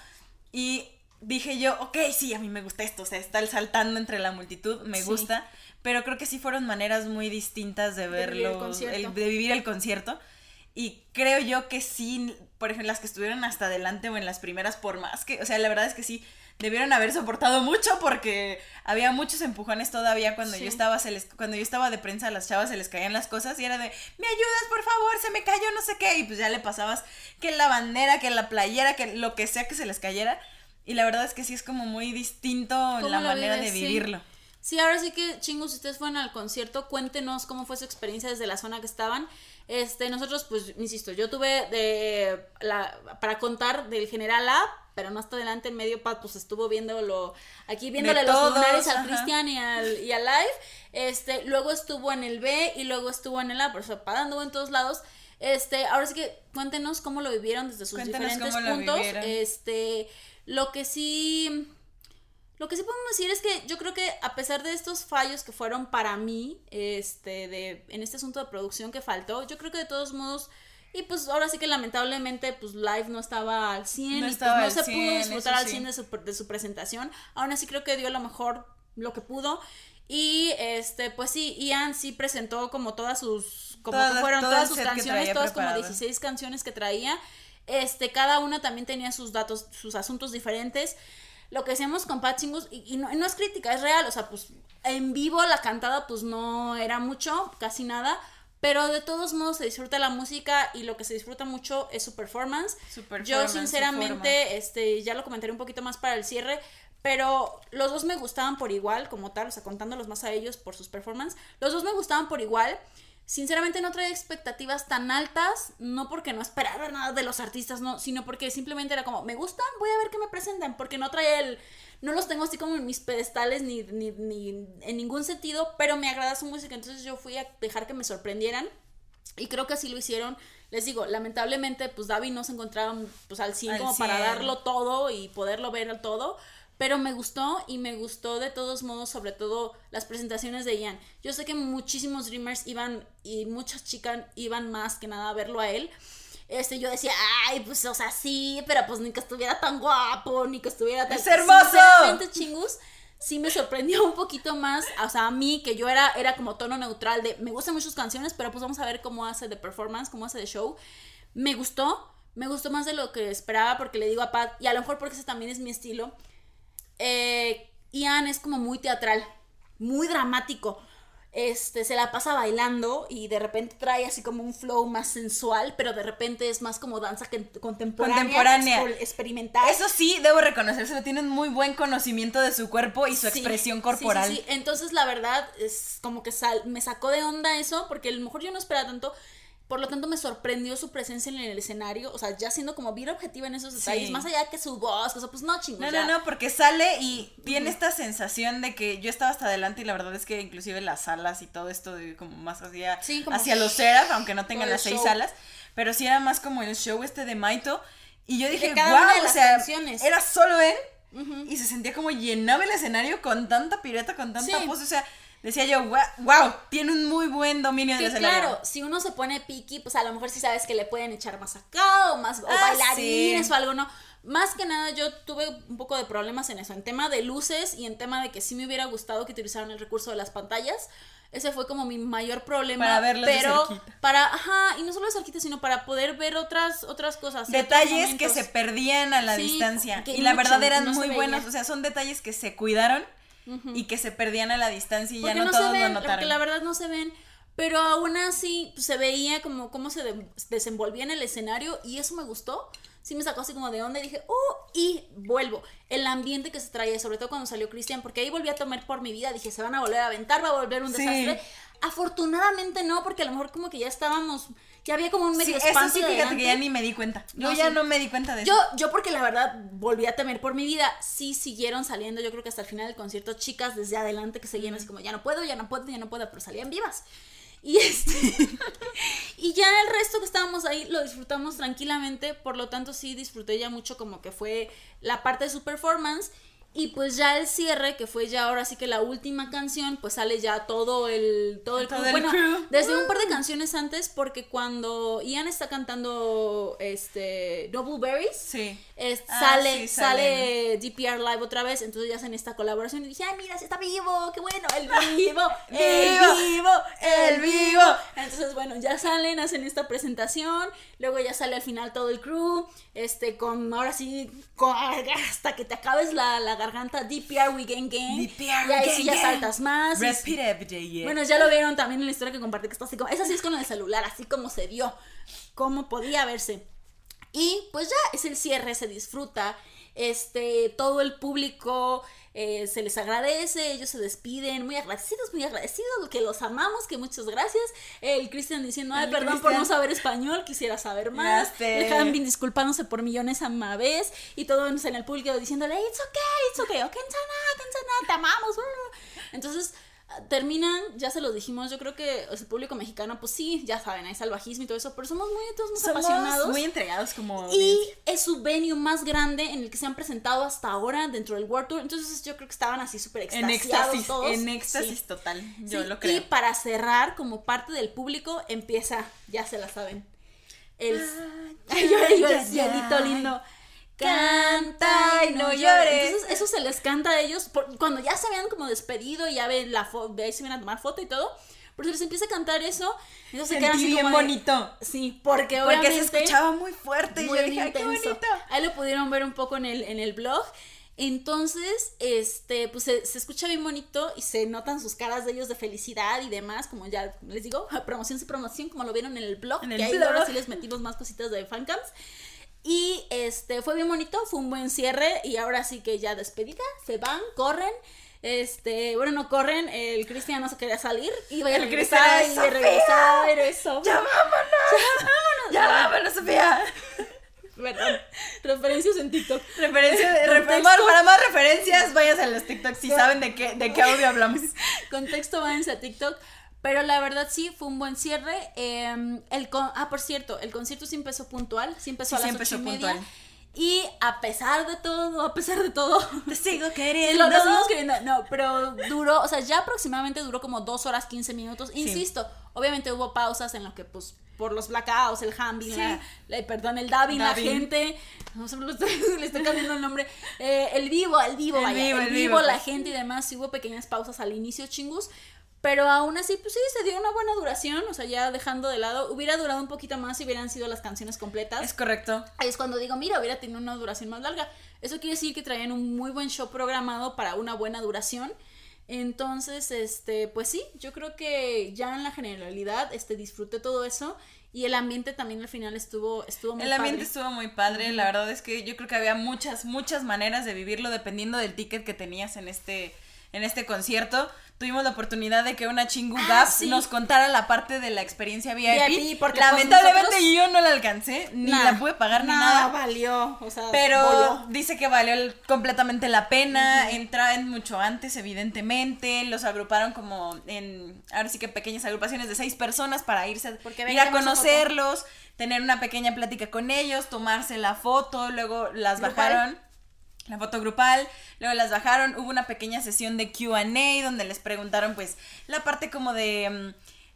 Y dije yo, ok, sí, a mí me gusta esto, o sea, estar saltando entre la multitud, me gusta. Pero creo que sí fueron maneras muy distintas de verlo, de vivir el concierto. Y creo yo que sí, por ejemplo, las que estuvieron hasta adelante o en las primeras, por más que, o sea, la verdad es que sí, debieron haber soportado mucho porque había muchos empujones todavía cuando yo estaba se les, cuando yo estaba de prensa a las chavas se les caían las cosas y era de me ayudas por favor se me cayó no sé qué y pues ya le pasabas que la bandera que la playera que lo que sea que se les cayera y la verdad es que sí es como muy distinto la manera de vivirlo. Sí. ahora sí que chingos si ustedes fueron al concierto cuéntenos cómo fue su experiencia desde la zona que estaban este, nosotros, pues, insisto, yo tuve de la, para contar del general A, pero no hasta adelante, en medio pat, pues estuvo viéndolo, aquí viéndole los lunares al Cristian y al, y al Live, este, luego estuvo en el B y luego estuvo en el A, pero eso, parando en todos lados, este, ahora sí que cuéntenos cómo lo vivieron desde sus diferentes puntos, este, lo que sí lo que sí podemos decir es que yo creo que a pesar de estos fallos que fueron para mí, este, de, en este asunto de producción que faltó, yo creo que de todos modos, y pues ahora sí que lamentablemente, pues live no estaba al 100 no y pues no se pudo disfrutar al 100 de su, de su presentación, aún así creo que dio lo mejor lo que pudo. Y este, pues sí, Ian sí presentó como todas sus, como Todas- que fueron todas sus canciones, todas como preparado. 16 canciones que traía. Este, cada una también tenía sus datos, sus asuntos diferentes. Lo que hacíamos con Pat y, y no, y no es crítica, es real, o sea, pues en vivo la cantada pues no era mucho, casi nada, pero de todos modos se disfruta la música y lo que se disfruta mucho es su performance. Su Yo performance, su sinceramente, este, ya lo comentaré un poquito más para el cierre, pero los dos me gustaban por igual, como tal, o sea, contándolos más a ellos por sus performances, los dos me gustaban por igual. Sinceramente no traía expectativas tan altas, no porque no esperaba nada de los artistas, no, sino porque simplemente era como, me gustan, voy a ver qué me presentan, porque no traía el, no los tengo así como en mis pedestales ni, ni, ni en ningún sentido, pero me agrada su música, entonces yo fui a dejar que me sorprendieran y creo que así lo hicieron. Les digo, lamentablemente, pues David no se encontraba pues, al 100 Al como para 100. darlo todo y poderlo ver al todo. Pero me gustó y me gustó de todos modos, sobre todo las presentaciones de Ian. Yo sé que muchísimos Dreamers iban y muchas chicas iban más que nada a verlo a él. Este, yo decía, ay, pues, o sea, sí, pero pues ni que estuviera tan guapo, ni que estuviera tan... ¡Es hermoso! Chingus, sí me sorprendió un poquito más, o sea, a mí, que yo era, era como tono neutral de, me gustan muchas canciones, pero pues vamos a ver cómo hace de performance, cómo hace de show. Me gustó, me gustó más de lo que esperaba, porque le digo a Pat, y a lo mejor porque ese también es mi estilo, eh, Ian es como muy teatral, muy dramático. Este, se la pasa bailando y de repente trae así como un flow más sensual, pero de repente es más como danza que- contemporánea, experimental. Eso sí, debo reconocerse, tiene un muy buen conocimiento de su cuerpo y su Sí, expresión sí, corporal. Sí, sí, Entonces, la verdad, es como que sal- me sacó de onda eso, porque a lo mejor yo no esperaba tanto. Por lo tanto, me sorprendió su presencia en el escenario. O sea, ya siendo como bien objetiva en esos detalles. Sí. Más allá que su voz, o sea, pues no, chingos. No, ya. no, no, porque sale y tiene esta sensación de que yo estaba hasta adelante y la verdad es que inclusive las salas y todo esto de como más hacia, Sí, como hacia los Seraph, aunque no tengan las seis salas, pero sí era más como el show este de Maito y yo de dije, cada una de wow, o las sea, canciones". era solo él Ujú. y se sentía como llenaba el escenario con tanta pireta, con tanta Sí. pose, o sea, decía yo, wow, tiene un muy buen dominio Que escenario. claro, si uno se pone piqui, pues a lo mejor sí sabes que le pueden echar más acá o más o Ah, bailarines sí. o algo, ¿no? Más que nada yo tuve un poco de problemas en eso, en tema de luces y en tema de que sí me hubiera gustado que utilizaran el recurso de las pantallas. Ese fue como mi mayor problema. Para verlas de pero cerquita. para, ajá, y no solo de cerquita, sino para poder ver otras, otras cosas. detalles que se perdían a la Sí, distancia. Y la mucho, verdad eran no muy buenos. O sea, son detalles que se cuidaron y que se perdían a la distancia y ya Porque no, no, todos se ven, lo porque notaron. la verdad no se ven. Pero aún así pues, se veía como cómo se de- desenvolvía en el escenario y eso me gustó. Sí me sacó así como de onda y dije, oh, y vuelvo. El ambiente que se traía, sobre todo cuando salió Cristian, porque ahí volví a tomar por mi vida. Dije, se van a volver a aventar, va a volver un Sí. desastre. Afortunadamente no, porque a lo mejor como que ya estábamos, ya había como un Sí, medio eso espanto sí, de fíjate que ya ni me di cuenta. Yo No, ya sí. no me di cuenta de Yo, eso. yo porque la verdad volví a temer por mi vida, sí siguieron saliendo, yo creo que hasta el final del concierto, chicas desde adelante que seguían así como, ya no puedo, ya no puedo, ya no puedo, pero salían vivas. Y este, [laughs] y ya el resto que estábamos ahí lo disfrutamos tranquilamente, por lo tanto sí disfruté ya mucho como que fue la parte de su performance. Y pues ya el cierre, que fue ya ahora sí que la última canción, pues sale ya todo el, todo el Todo el bueno, crew. desde un par de canciones antes, porque cuando Ian está cantando este Double Berries, Sí. es- Ah, sale, sí, sale DPR Live otra vez, entonces ya hacen esta colaboración y dije, ay, mira, si está vivo, qué bueno, el [laughs] vivo, el Vivo, vivo, el vivo. Entonces, bueno, ya salen, hacen esta presentación, luego ya sale al final todo el crew, este, con, ahora sí, con- hasta que te acabes la, la garganta, DPR We Gang Gang, DPR y ahí sí ya Gang. saltas más. Repeat every day, yeah. bueno, ya lo vieron también en la historia que compartí que está así como. Esa sí es con el celular, así como se vio, como podía verse. Y pues ya es el cierre, se disfruta. Este, todo el público eh, se les agradece, ellos se despiden, muy agradecidos, muy agradecidos, que los amamos, que muchas gracias. El Cristian diciendo, ay, El perdón por no saber español, quisiera saber más. El Hanbin disculpándose por millones a más vez. Y todos en el público diciéndole, it's okay, it's okay, ok, Kensana, Kensana, te amamos. Entonces, ah, terminan, ya se lo dijimos, yo creo que el público mexicano, pues sí, ya saben, hay salvajismo y todo eso, pero somos muy, todos muy Somos apasionados. muy entregados como Y es su venue más grande en el que se han presentado hasta ahora dentro del World Tour. Entonces yo creo que estaban así súper en extasiados éxtasis, todos. en éxtasis Sí. total, yo Sí, lo creo. Y para cerrar, como parte del público, empieza, ya se la saben, el... Ah, [laughs] Ay, yo, yo, ya, el cielito lindo. Canta y no llores. Entonces eso se les canta a ellos cuando ya se habían como despedido y ya ven la foto, de ahí se vienen a tomar foto y todo. Pero se les empieza a cantar eso, entonces se quedan así bien bonito. Sí, porque Porque se escuchaba muy fuerte muy y yo dije, qué bonito. Ahí lo pudieron ver un poco en el, en el blog. Entonces, este, pues se, escucha bien bonito y se notan sus caras de ellos de felicidad y demás, como ya les digo, [laughs] promoción su promoción, como lo vieron en el blog, en el que ahí ahora sí les metimos más cositas de fancams. Y este, fue bien bonito, fue un buen cierre y ahora sí que ya despedida, se van, corren. Este, bueno, no corren, el Cristian no se quería salir, iba a regresar y regresar, eso. ¡Ya vámonos! ¡Ya vámonos! ¡Ya vámonos, Sofía! [laughs] Perdón. Referencias en TikTok. Referencia de, para más referencias, váyanse a los TikTok si saben de qué, de qué audio hablamos. [laughs] Contexto, váyanse a TikTok. Pero la verdad sí, fue un buen cierre. Em, el ah, por cierto, el concierto sí empezó puntual, sí empezó a las ocho y media. Puntual. Y a pesar de todo, a pesar de todo. [laughs] Te sigo [laughs] queriendo. lo, seguimos queriendo. No, pero duró, o sea, ya aproximadamente duró como dos horas 15 minutos. Insisto, obviamente hubo pausas en lo que, pues, por los blackouts, el Hambi, la, perdón, el Davin, la gente. No sé, [laughs] le estoy, cambiando el nombre. Eh, el vivo, el vivo, el vivo, el vivo, la gente y demás. Sí hubo pequeñas pausas al inicio, chingus. Pero aún así, pues sí, se dio una buena duración, o sea, ya dejando de lado, hubiera durado un poquito más si hubieran sido las canciones completas. Es correcto. Ahí es cuando digo, mira, hubiera tenido una duración más larga. Eso quiere decir que traían un muy buen show programado para una buena duración. Entonces, este, pues sí, yo creo que ya en la generalidad, este, disfruté todo eso y el ambiente también al final estuvo, estuvo muy El ambiente estuvo muy padre, la verdad es que yo creo que había muchas, muchas maneras de vivirlo dependiendo del ticket que tenías en este, en este concierto tuvimos la oportunidad de que una chingu ah, nos contara la parte de la experiencia VIP. porque pues, lamentablemente yo no la alcancé, ni la pude pagar ni nada. valió, o sea, pero dice que valió completamente la pena. Entraban mucho antes, evidentemente. Los agruparon como en, ahora sí que pequeñas agrupaciones de seis personas para irse, porque ir a conocerlos, tener una pequeña plática con ellos, tomarse la foto, luego las bajaron la foto grupal, luego las bajaron, hubo una pequeña sesión de QA donde les preguntaron pues la parte como de,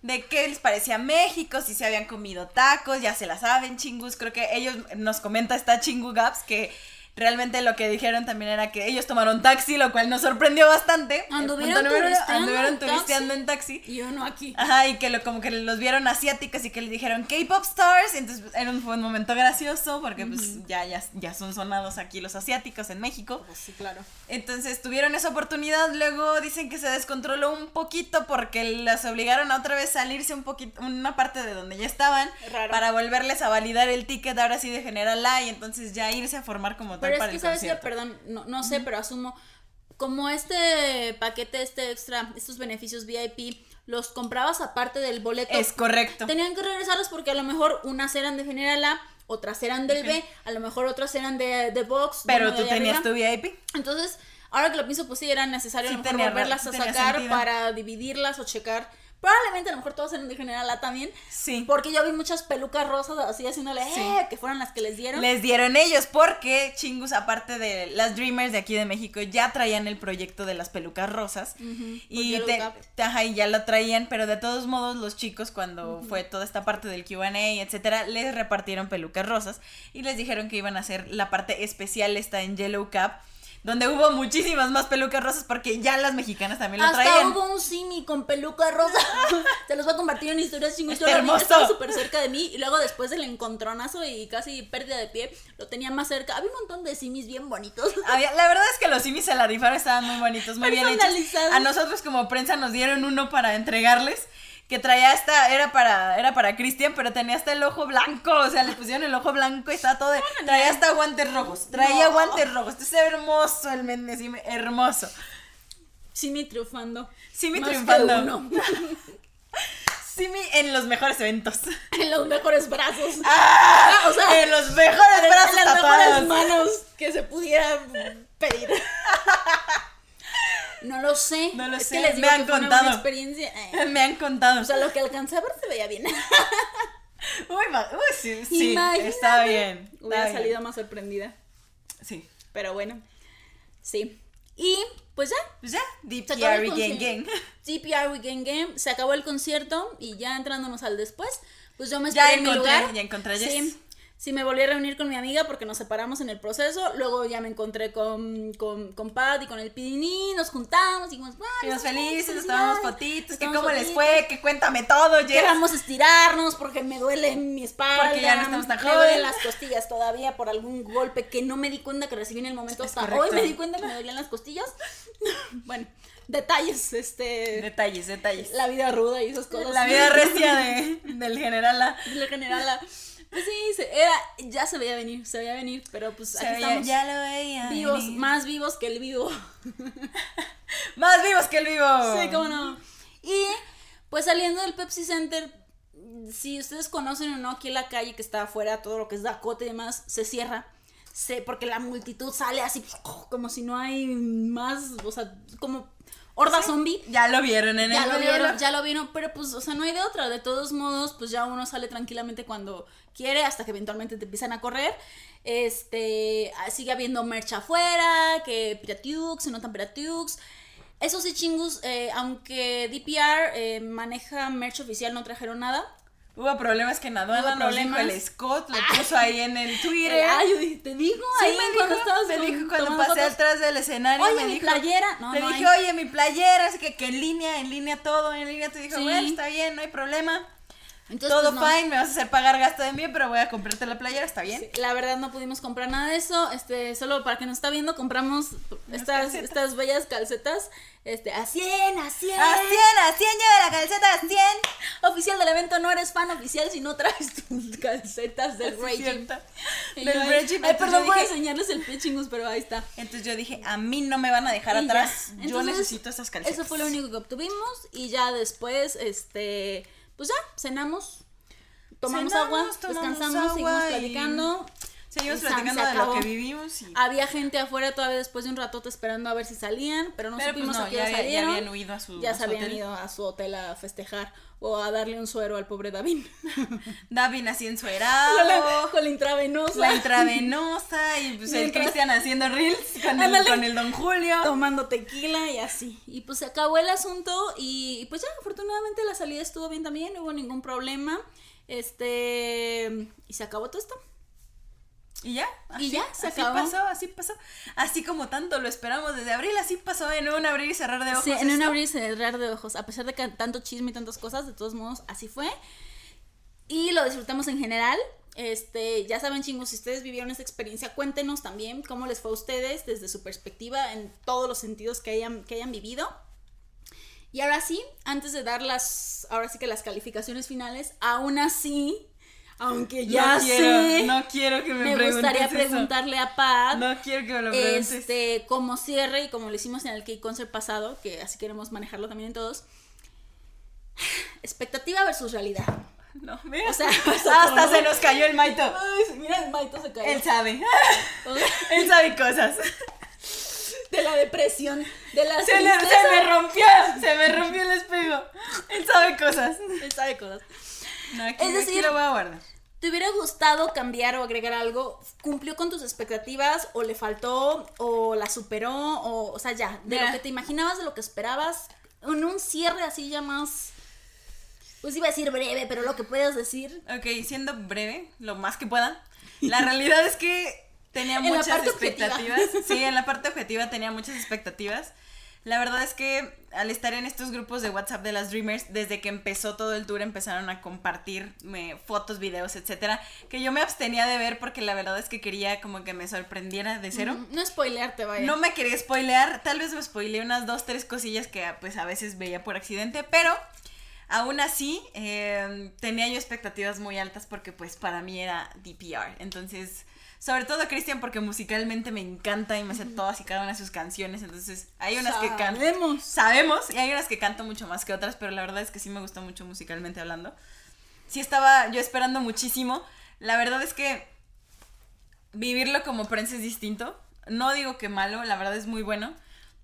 mm, de qué les parecía México, si se habían comido tacos, ya se la saben, chingus, creo que ellos nos comenta esta chingu gaps que realmente lo que dijeron también era que ellos tomaron taxi, lo cual nos sorprendió bastante. Anduvieron, turisteando, anduvieron turisteando en taxi. Y uno aquí. Ajá, y que lo, como que los vieron asiáticos y que les dijeron K-pop stars. Y entonces era un, fue un momento gracioso porque pues ya, ya, ya son sonados aquí los asiáticos en México. Pues sí, claro. Entonces tuvieron esa oportunidad. Luego dicen que se descontroló un poquito porque las obligaron a otra vez salirse un poquito, una parte de donde ya estaban. Para volverles a validar el ticket ahora sí de General A y entonces ya irse a formar como pero es que, ¿sabes qué? Perdón, no, no sé, pero asumo, como este paquete, este extra, estos beneficios VIP, los comprabas aparte del boleto. Es correcto. Tenían que regresarlos porque a lo mejor unas eran de General A, otras eran del B, a lo mejor otras eran de, de Box. Pero tú tenías tu VIP. Entonces, ahora que lo pienso, pues sí, era necesario a lo mejor volverlas a sacar para dividirlas o checar Probablemente a lo mejor todos eran de General A también. Sí. Porque yo vi muchas pelucas rosas así haciéndole, eh, que fueron las que les dieron. Les dieron ellos, porque chingus, aparte de las Dreamers de aquí de México, ya traían el proyecto de las pelucas rosas. y, te, ajá, y ya lo traían, pero de todos modos, los chicos, cuando fue toda esta parte del QA, etcétera, les repartieron pelucas rosas y les dijeron que iban a hacer la parte especial esta en Yellow Cap donde hubo muchísimas más pelucas rosas porque ya las mexicanas también lo traían. Hasta hubo un simi con peluca rosa. [laughs] Se los voy a compartir en historias sin historia. Hermoso. súper cerca de mí y luego después del encontronazo y casi pérdida de pie, lo tenía más cerca. Había un montón de simis bien bonitos. [laughs] la verdad es que los simis se la rifaron, estaban muy bonitos, muy bien hechos. A nosotros como prensa nos dieron uno para entregarles que traía esta, era para, era para Cristian, pero tenía hasta el ojo blanco, o sea, le pusieron el ojo blanco y estaba todo de, traía hasta guantes rojos, traía guantes rojos, este es hermoso el Méndez, hermoso. Simi triunfando. Simi triunfando. Simi [laughs] en los mejores eventos. [laughs] En los mejores brazos. Ah, ah o sea, en los mejores brazos. En las mejores manos que se pudieran pedir. [laughs] No lo sé. No lo sé. me han contado. experiencia. [laughs] Me han contado. O sea, lo que alcancé a ver se veía bien. [laughs] Uy, sí, sí está bien. Hubiera salido más sorprendida. Sí. Pero bueno. Sí. Y pues ya. Pues ya. DPR Gang Gang. [laughs] DPR Gang Gang. Se acabó el concierto y ya entrándonos al después, pues yo me esperé ya en mi lugar. Ya encontré, Sí. Sí, me volví a reunir con mi amiga porque nos separamos en el proceso. Luego ya me encontré con, con, con Pat y con el Pidini. Nos juntamos, dijimos, "Ay, Fuimos estamos felices, nos tomamos fotitos, que cómo les fotitos". fue, que cuéntame todo, Jess. Queramos estirarnos porque me duele mi espalda. Porque ya no estamos tan Me duelen las costillas todavía por algún golpe que no me di cuenta que recibí en el momento. Hasta hoy me di cuenta que me dolían las costillas. [laughs] bueno, detalles, este. Detalles, detalles. la vida ruda y esas cosas. La vida recia de, [laughs] del general A. La general. Pues sí, se- era, ya se veía venir, se veía venir, pero pues Se aquí veía- estamos ya lo veía. vivos, venir. más vivos que el vivo. [laughs] Más vivos que el vivo. Sí, cómo no. Y pues saliendo del Pepsi Center, si ustedes conocen o no aquí en la calle que está afuera, todo lo que es Dakota y demás, se cierra. Se, porque la multitud sale así como si no hay más, o sea, como horda zombie. Ya lo vieron en Ya el lo video, vieron, ya lo vieron, pero pues, o sea, no hay de otra. De todos modos, pues ya uno sale tranquilamente cuando quiere, hasta que eventualmente te empiezan a correr. Este, ah, sigue habiendo merch afuera, que Piratiux, se notan Piratiux. Eso sí, chingus, eh, aunque DPR eh, maneja merch oficial, no trajeron nada. Hubo problemas que en aduana Hubo nos dijo el Scott, lo puso ahí en el Twitter. Ay, yo dije, te digo, Sí, ahí me cuando dijo, estabas me dijo cuando pasé fotos. atrás del escenario. Oye, me mi dijo, playera. No, te no dije, hay. oye, mi playera, así que, que en línea, en línea todo, en línea. Te dijo, Sí. bueno, está bien, no hay problema. Entonces, todo pues, no. fine, me vas a hacer pagar gasto de envío, pero voy a comprarte la playera, está bien. Sí, la verdad no pudimos comprar nada de eso, este, solo para que nos está viendo compramos estas, calcetas. estas bellas calcetas, este, a 100, a 100. A 100, a 100, lleva la calceta a 100. Oficial del evento, no eres fan oficial si no traes tus [laughs] calcetas del Raging. Del Raging, Ay, perdón por enseñarles el pie chingus, pero ahí está. Entonces yo dije, a mí no me van a dejar Y atrás. Yo necesito estas calcetas. Eso fue lo único que obtuvimos y ya después, este, pues ya, cenamos, tomamos Cenamos, agua, tomamos descansamos, seguimos agua y- platicando. Seguimos san- platicando se de lo que vivimos. Y... Había gente afuera todavía después de un ratote esperando a ver si salían, pero no Pero pues supimos no, a qué ya, había- ya salieron. habían huido a su, ya a se su habían hotel. ido a su hotel a festejar o a darle un suero al pobre David. [laughs] David así ensuerado. con la intravenosa. La intravenosa y pues el Cristian haciendo reels con el, con el Don Julio. tomando tequila y así. Y pues se acabó el asunto y pues ya, afortunadamente la salida estuvo bien también, no hubo ningún problema. Este, y se acabó todo esto. Y ya, Y así, ya, se así acabó. pasó, así pasó. Así como tanto lo esperamos desde abril, así pasó en un abrir y cerrar de ojos. Sí, en un abrir y cerrar de ojos, a pesar de que tanto chisme y tantas cosas, de todos modos, así fue. Y lo disfrutamos en general. Este, ya saben, chingos, si ustedes vivieron esta experiencia, cuéntenos también cómo les fue a ustedes desde su perspectiva en todos los sentidos que hayan, que hayan vivido. Y ahora sí, antes de dar las, ahora sí que las calificaciones finales, aún así, aunque ya no quiero, sé, no quiero que me, me preguntes gustaría eso. preguntarle a Pat. No quiero que me lo preguntes. Este, como cierre y como lo hicimos en el K-Concert pasado, que así queremos manejarlo también en todos. [sighs] Expectativa versus realidad. No, mira. O sea, [laughs] hasta [laughs] se nos cayó el Maito. Ay, mira, el Maito se cayó. Él sabe. O [laughs] sea, Él sabe cosas. de la depresión, de la Se, se me rompió, se me rompió el espejo. Él sabe cosas. Él sabe cosas. No, aquí, Es aquí decir- lo voy a guardar. ¿Te hubiera gustado cambiar o agregar algo? ¿Cumplió con tus expectativas? ¿O le faltó? ¿O la superó? O, o sea, ya, de lo que te imaginabas, de lo que esperabas. En un cierre así ya más. Pues iba a decir breve, pero lo que puedas decir. Ok, siendo breve, lo más que pueda. La [laughs] realidad es que tenía muchas objetiva. expectativas. Sí, en la [laughs] parte objetiva tenía muchas expectativas. La verdad es que al estar en estos grupos de WhatsApp de las Dreamers, desde que empezó todo el tour empezaron a compartirme fotos, videos, etcétera, que yo me abstenía de ver porque la verdad es que quería como que me sorprendiera de cero. Mm, No spoilearte, vaya. No me quería spoilear, tal vez me spoileé unas dos, tres cosillas que pues a veces veía por accidente, pero aún así eh, tenía yo expectativas muy altas porque pues para mí era DPR. Entonces, sobre todo Christian porque musicalmente me encanta y me sé todas y cada una de sus canciones, entonces hay unas que canto. Sabemos. Sabemos, y hay unas que canto mucho más que otras, pero la verdad es que sí me gustó mucho musicalmente hablando. Sí estaba yo esperando muchísimo. La verdad es que vivirlo como Prince es distinto. No digo que malo, la verdad es muy bueno.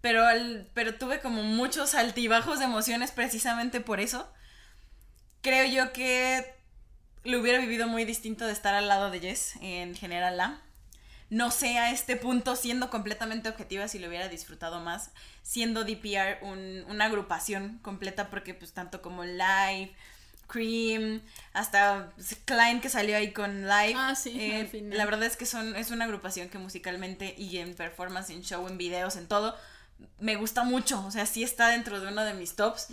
Pero, al- pero tuve como muchos altibajos de emociones precisamente por eso. Creo yo que lo hubiera vivido muy distinto de estar al lado de Jess en general la. No sé a este punto, siendo completamente objetiva, si lo hubiera disfrutado más, siendo DPR un- una agrupación completa, porque pues tanto como live, Cream, hasta Klein que salió ahí con Live. Ah, sí, Eh, al final. la verdad es que son, es una agrupación que musicalmente y en performance, en show, en videos, en todo, me gusta mucho. O sea, sí está dentro de uno de mis tops.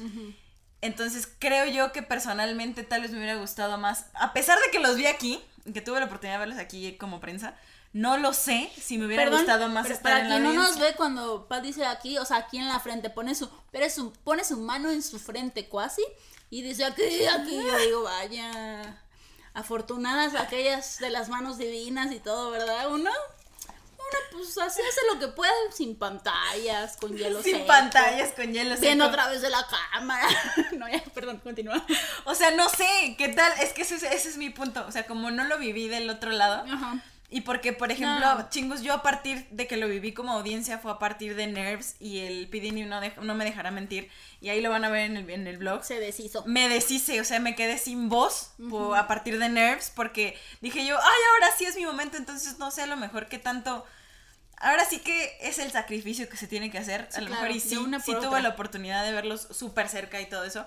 Entonces creo yo que personalmente tal vez me hubiera gustado más, a pesar de que los vi aquí, que tuve la oportunidad de verlos aquí como prensa, no lo sé si me hubiera Perdón, gustado más estar para en la quien no nos ve cuando Pat dice aquí, o sea, aquí en la frente, pone su, pero su, pone su mano en su frente cuasi y dice aquí, aquí, yo digo, vaya, afortunadas [laughs] aquellas de las manos divinas y todo, ¿verdad? Uno, uno pues así hace lo que puede, sin pantallas, con [laughs] hielo Sin seco, pantallas, con hielo Viendo a seco. través de la cámara. [laughs] no, ya, perdón, continúa. O sea, no sé, ¿qué tal? Es que ese, es- ese es mi punto. O sea, como no lo viví del otro lado. Ajá. Y porque, por ejemplo, No. chingos, yo a partir de que lo viví como audiencia fue a partir de Nerves y el Pidini no, no me dejará mentir. Y ahí lo van a ver en el, en el blog. Se deshizo. Me deshice, o sea, me quedé sin voz a partir de Nerves porque dije yo, ay, ahora sí es mi momento, entonces no sé a lo mejor qué tanto... Ahora sí que es el sacrificio que se tiene que hacer. Sí, a lo claro, mejor y sí, una sí por tuve la oportunidad de verlos súper cerca y todo eso.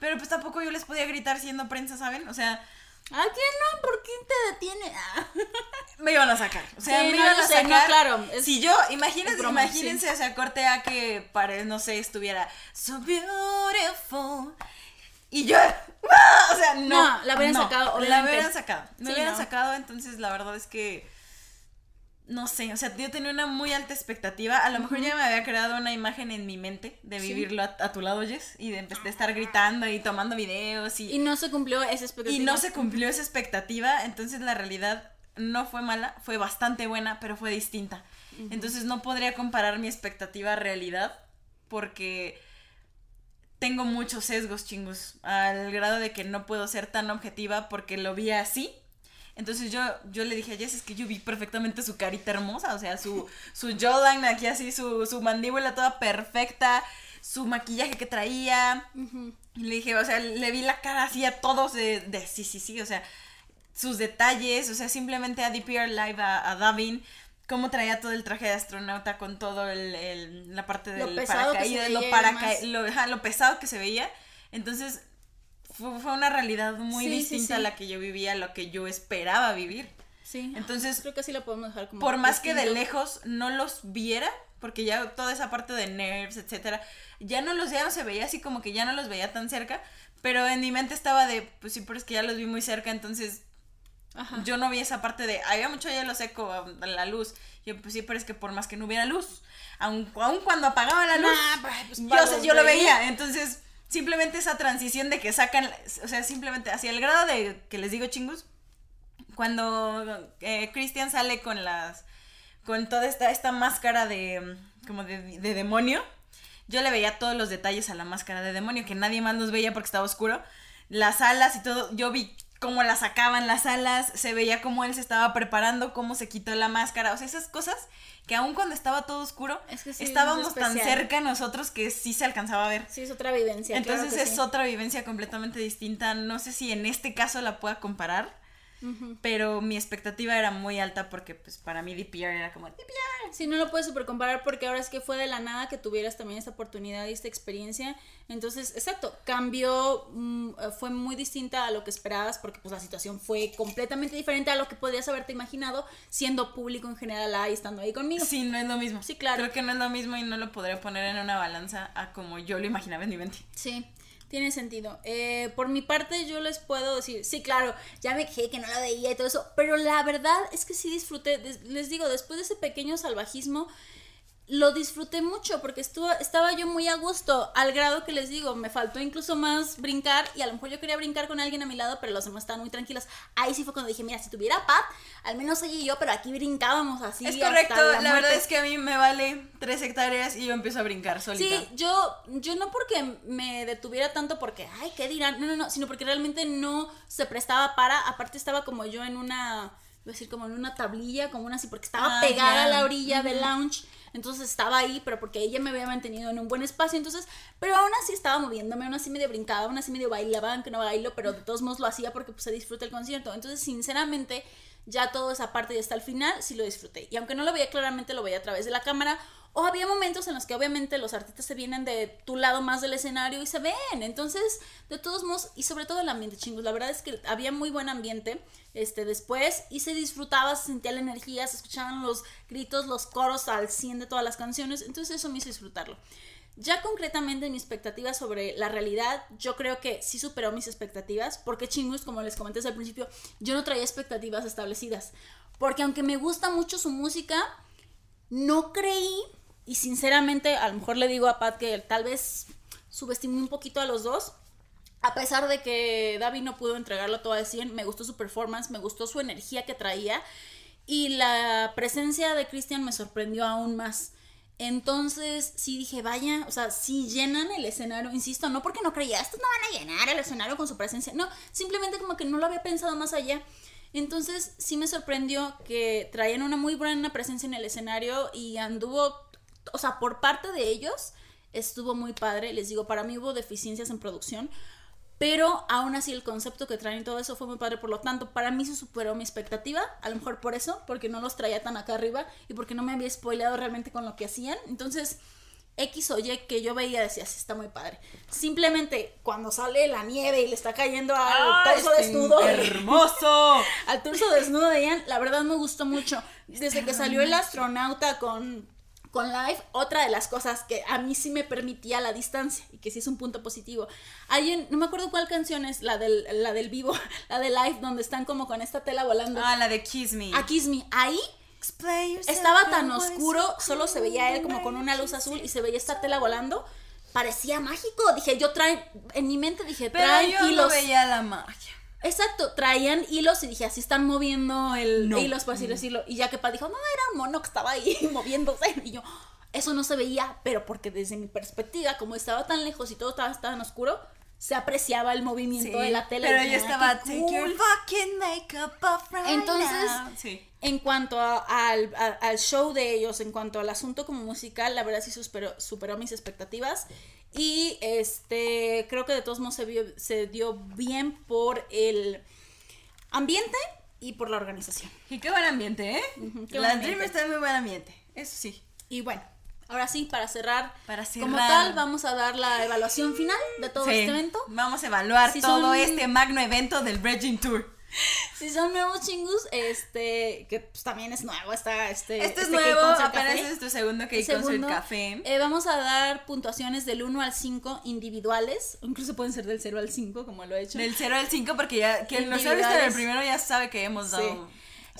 Pero pues tampoco yo les podía gritar siendo prensa, ¿saben? O sea, ¿A quién no? ¿Por quién te detiene? [laughs] Me iban a sacar. O sea, Sí, me no, iban a sé, sacar. no, claro, es- si yo, imagínense, broma, imagínense, o sea, corte a que pare, no sé, estuviera so beautiful. Y yo, ¡ah! [laughs] o sea, no. No, la hubieran sacado, La obviamente. hubieran sacado. Me Sí, hubieran sacado, entonces la verdad es que. No sé, o sea, yo tenía una muy alta expectativa. A lo mejor ya me había creado una imagen en mi mente de Sí. vivirlo a, a tu lado, Jess, y de, de estar gritando y tomando videos Y no se cumplió esa expectativa. y no se cumplió esa expectativa, entonces la realidad no fue mala, fue bastante buena, pero fue distinta. Entonces no podría comparar mi expectativa a realidad porque tengo muchos sesgos chingos, al grado de que no puedo ser tan objetiva porque lo vi así. Entonces yo, yo le dije a Jess, es que yo vi perfectamente su carita hermosa, o sea, su, su jawline aquí así, su, su mandíbula toda perfecta, su maquillaje que traía, y le dije, o sea, le vi la cara así a todos de, de sí, sí, sí, o sea, sus detalles, o sea, simplemente a DPR Live, a, a Davin, cómo traía todo el traje de astronauta con todo el, el- la parte Lo del pesado paracaídas, lo, paraca lo, ajá, lo pesado que se veía. Entonces, fue, fue una realidad muy Sí, distinta sí. a la que yo vivía, a lo que yo esperaba vivir. Sí. Entonces, creo que así la podemos dejar como. por más que de lejos no los viera, porque ya toda esa parte de nerves, etcétera, ya no los ya no se veía así como que ya no los veía tan cerca, pero en mi mente estaba de, pues sí, pero es que ya los vi muy cerca, entonces Ajá. yo no vi esa parte de, había mucho hielo seco a a la luz. Yo, pues sí, pero es que por más que no hubiera luz, aun, aun cuando apagaba la luz, Nah, pues, yo, yo lo veía. Entonces, simplemente esa transición de que sacan, o sea, simplemente hacia el grado de que les digo chingus, cuando eh, Christian sale con las, con toda esta, esta máscara de, como de, de demonio, yo le veía todos los detalles a la máscara de demonio, que nadie más los veía porque estaba oscuro. Las alas y todo, yo vi cómo la sacaban las alas, se veía cómo él se estaba preparando, cómo se quitó la máscara, o sea, esas cosas que aun cuando estaba todo oscuro, Es que sí, es estábamos tan cerca nosotros que sí se alcanzaba a ver. Sí, es otra vivencia. Entonces claro es sí. otra vivencia completamente distinta. No sé si en este caso la pueda comparar, Pero mi expectativa era muy alta porque pues para mí DPR era como DPR. Sí, no lo puedes super comparar porque ahora es que fue de la nada que tuvieras también esta oportunidad y esta experiencia. Entonces, exacto, cambió, mm, eh, fue muy distinta a lo que esperabas porque pues la situación fue completamente diferente a lo que podrías haberte imaginado siendo público en general ahí, estando ahí conmigo. Sí, no es lo mismo. Sí, claro. Creo que no es lo mismo y no lo podría poner en una balanza a como yo lo imaginaba en mi mente. Sí, tiene sentido. Eh, por mi parte, yo les puedo decir, sí, claro, ya me quejé que no la veía y todo eso, pero la verdad es que sí disfruté, les digo, después de ese pequeño salvajismo, lo disfruté mucho porque estuvo, estaba yo muy a gusto, al grado que les digo, me faltó incluso más brincar y a lo mejor yo quería brincar con alguien a mi lado, pero los demás estaban muy tranquilos. Ahí sí fue cuando dije, mira, si tuviera Pat, al menos ella y yo, pero aquí brincábamos así. es correcto, la, verdad es que a mí me vale tres hectáreas y yo empiezo a brincar solita. Sí, yo, yo no porque me detuviera tanto porque, ay, ¿qué dirán? No, no, no, sino porque realmente no se prestaba para, aparte estaba como yo en una, iba a decir como en una tablilla, como una así, porque estaba Ah, pegada a la orilla del lounge, entonces estaba ahí, pero porque ella me había mantenido en un buen espacio, entonces, pero aún así estaba moviéndome, aún así medio brincaba, aún así medio bailaba, aunque no bailo, pero de todos modos lo hacía porque pues se disfruta el concierto, entonces sinceramente ya toda esa parte y hasta el final sí lo disfruté. Y aunque no lo veía claramente, lo veía a través de la cámara. O había momentos en los que obviamente los artistas se vienen de tu lado más del escenario y se ven. Entonces, de todos modos, y sobre todo el ambiente chingos. La verdad es que había muy buen ambiente este, después y se disfrutaba, se sentía la energía, se escuchaban los gritos, los coros al 100 de todas las canciones. Entonces eso me hizo disfrutarlo. Ya concretamente mi expectativa sobre la realidad, yo creo que sí superó mis expectativas, porque Chingus, como les comenté al principio, yo no traía expectativas establecidas. Porque aunque me gusta mucho su música, no creí, y sinceramente a lo mejor le digo a Pat que tal vez subestimé un poquito a los dos, a pesar de que David no pudo entregarlo todo al 100, me gustó su performance, me gustó su energía que traía y la presencia de Christian me sorprendió aún más. Entonces, sí dije, vaya, o sea, si llenan el escenario, insisto, no porque no creía, estos no van a llenar el escenario con su presencia, no, simplemente como que no lo había pensado más allá. Entonces, sí me sorprendió que traían una muy buena presencia en el escenario y anduvo, o sea, por parte de ellos, estuvo muy padre. Les digo, para mí hubo deficiencias en producción, pero aún así el concepto que traen y todo eso fue muy padre, por lo tanto, para mí se superó mi expectativa, a lo mejor por eso, porque no los traía tan acá arriba y porque no me había spoileado realmente con lo que hacían. Entonces, X o Y que yo veía decía, sí, está muy padre. Simplemente cuando sale la nieve y le está cayendo al torso desnudo. [laughs] ¡Hermoso! al torso desnudo de Ian, la verdad me gustó mucho. Desde que salió el astronauta con con live, otra de las cosas que a mí sí me permitía la distancia y que sí es un punto positivo. Hay en, no me acuerdo cuál canción es, la del, la del vivo, [laughs] la de live, donde están como con esta tela volando. Ah, la de Kiss Me. A Kiss Me. Ahí estaba tan oscuro, solo se veía él como con una luz azul y se veía esta tela volando. Parecía mágico. Dije, yo trae, en mi mente dije, Pero yo no veía la magia. Exacto, traían hilos y dije, así están moviendo el hilos, por así decirlo. Y ya que Pa dijo, no, era un mono que estaba ahí [laughs] moviéndose. Y yo, eso no se veía, pero porque desde mi perspectiva, como estaba tan lejos y todo estaba tan oscuro, se apreciaba el movimiento de la tele. Pero yo estaba, take your fucking makeup off right Entonces, en cuanto al, al, show de ellos, en cuanto al asunto como musical, la verdad sí superó, superó mis expectativas. Y este, creo que de todos modos se, se dio bien por el ambiente y por la organización. Y qué buen ambiente, ¿eh? la Dream está en muy buen ambiente, eso sí. Y bueno, ahora sí, para cerrar, para cerrar. como tal, vamos a dar la evaluación final de todo este evento. Vamos a evaluar todo este magno evento del Bridging Tour. [laughs] si son nuevos chingus, este, que pues también es nuevo, está este. Este es nuevo, apenas es tu segundo que con el café. Eh, vamos a dar puntuaciones del 1 al 5 individuales, incluso pueden ser del 0 al 5, como lo he hecho. Del 0 al 5, porque ya quien nos ha visto en el primero ya sabe que hemos dado.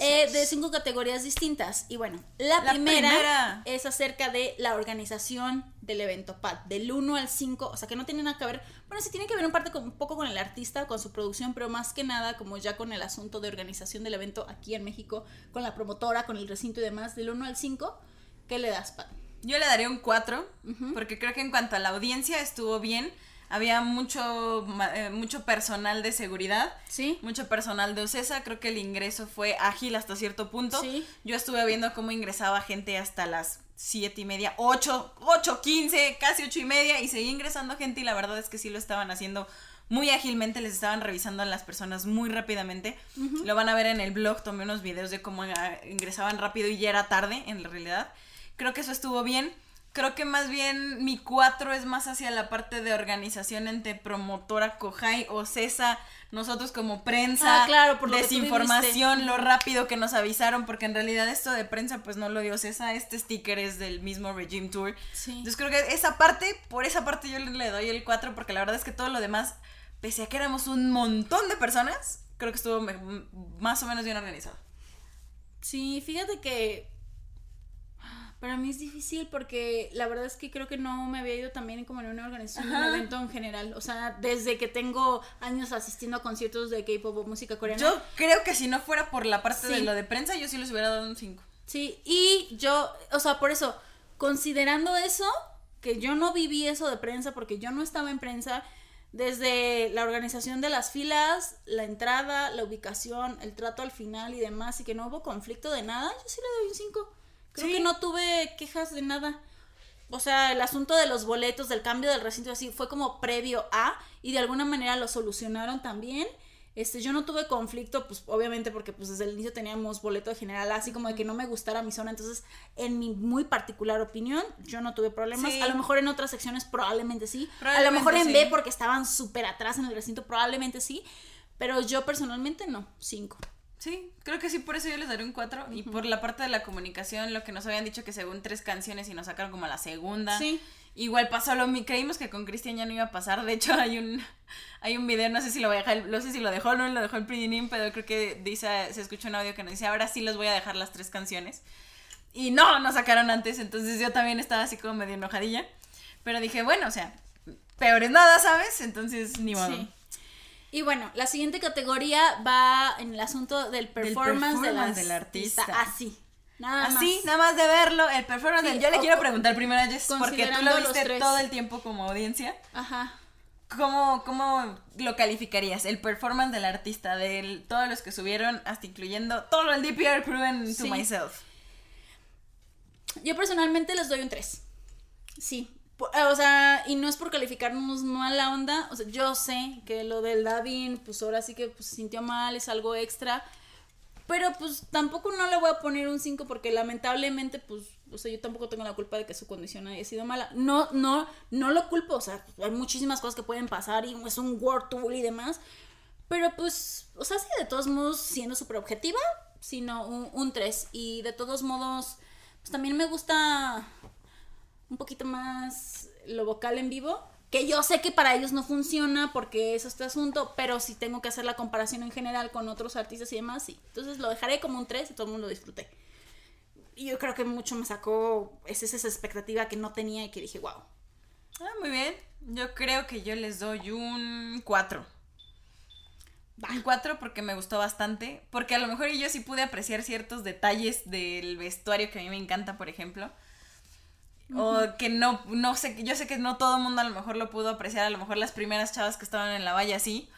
Eh, de cinco categorías distintas. Y bueno, la, primera, es acerca de la organización del evento PAD, del 1 al 5, o sea que no tiene nada que ver, bueno, sí tiene que ver un parte con, un poco con el artista, con su producción, pero más que nada como ya con el asunto de organización del evento aquí en México, con la promotora, con el recinto y demás, del 1 al 5, ¿qué le das, PAD? Yo le daría un 4, porque creo que en cuanto a la audiencia estuvo bien había mucho, eh, mucho personal de seguridad, sí. mucho personal de OCESA, creo que el ingreso fue ágil hasta cierto punto. Yo estuve viendo cómo ingresaba gente hasta las siete y media, ocho, ocho, quince, casi ocho y media, y seguía ingresando gente y la verdad es que sí lo estaban haciendo muy ágilmente, les estaban revisando a las personas muy rápidamente. Lo van a ver en el blog, tomé unos videos de cómo ah, ingresaban rápido y ya era tarde, en la realidad. Creo que eso estuvo bien creo que más bien mi cuatro es más hacia la parte de organización entre promotora Cojai o CESA, nosotros como prensa, ah, claro, por desinformación, lo rápido que nos avisaron, porque en realidad esto de prensa pues no lo dio CESA, este sticker es del mismo Regime Tour. Entonces creo que esa parte, por esa parte yo le doy el cuatro, porque la verdad es que todo lo demás, pese a que éramos un montón de personas, creo que estuvo más o menos bien organizado. Sí, fíjate que para mí es difícil porque la verdad es que creo que no me había ido también como en una organización de un evento en general. O sea, desde que tengo años asistiendo a conciertos de K-pop o música coreana. Yo creo que si no fuera por la parte de lo de prensa, yo sí les hubiera dado un 5. Sí, y yo, o sea, por eso, considerando eso, que yo no viví eso de prensa porque yo no estaba en prensa, desde la organización de las filas, la entrada, la ubicación, el trato al final y demás, y que no hubo conflicto de nada, yo sí le doy un 5. Creo que no tuve quejas de nada. O sea, el asunto de los boletos, del cambio del recinto, así, fue como previo a, y de alguna manera lo solucionaron también. Este, yo no tuve conflicto, pues obviamente porque pues desde el inicio teníamos boleto de general, así como de que no me gustara mi zona, entonces en mi muy particular opinión, yo no tuve problemas. Sí. A lo mejor en otras secciones probablemente sí. a lo mejor en sí. B porque estaban súper atrás en el recinto, probablemente sí. Pero yo personalmente no, cinco. Sí, creo que sí, por eso yo les daré un 4. Y por la parte de la comunicación, lo que nos habían dicho que según tres canciones y nos sacaron como la segunda. Sí. Igual pasó lo mismo, creímos que con Cristian ya no iba a pasar. De hecho, [laughs] hay un hay un video, no sé si lo voy a dejar, no sé si lo dejó o no lo dejó el Pridinim, pero creo que dice, se escucha un audio que nos dice, ahora sí les voy a dejar las tres canciones. Y no, nos sacaron antes, entonces yo también estaba así como medio enojadilla. Pero dije, bueno, o sea, peor es nada, ¿sabes? Entonces, ni modo. Sí. Y bueno, la siguiente categoría va en el asunto del performance, de performance del artista. Así. Nada Así, más. nada más de verlo, el performance. Sí, del- yo le quiero preguntar primero a Jess, porque tú lo viste todo el tiempo como audiencia. Ajá. ¿Cómo, ¿Cómo lo calificarías? El performance del artista, de todos los que subieron, hasta incluyendo todo el DPR crew en To. Myself. Yo personalmente les doy un 3. Sí. Eh, O sea, y no es por calificarnos mala onda. O sea, yo sé que lo del Davin, pues ahora sí que pues, se sintió mal, es algo extra. Pero pues tampoco no le voy a poner un 5 porque lamentablemente, pues, o sea, yo tampoco tengo la culpa de que su condición haya sido mala. No, no, no lo culpo. O sea, hay muchísimas cosas que pueden pasar y es un World Tour y demás. Pero pues, o sea, sí, de todos modos, siendo súper objetiva, sino un 3. Y de todos modos, pues también me gusta un poquito más lo vocal en vivo. Que yo sé que para ellos no funciona porque es este asunto, pero si tengo que hacer la comparación en general con otros artistas y demás, sí. Entonces lo dejaré como un 3 y todo el mundo lo disfruté. Y yo creo que mucho me sacó es esa expectativa que no tenía y que dije, wow. Ah, muy bien. Yo creo que yo les doy un 4. Va. Un 4 porque me gustó bastante. Porque a lo mejor yo sí pude apreciar ciertos detalles del vestuario que a mí me encanta, por ejemplo. O que no, no sé, yo sé que no todo el mundo a lo mejor lo pudo apreciar, a lo mejor las primeras chavas que estaban en la valla sí.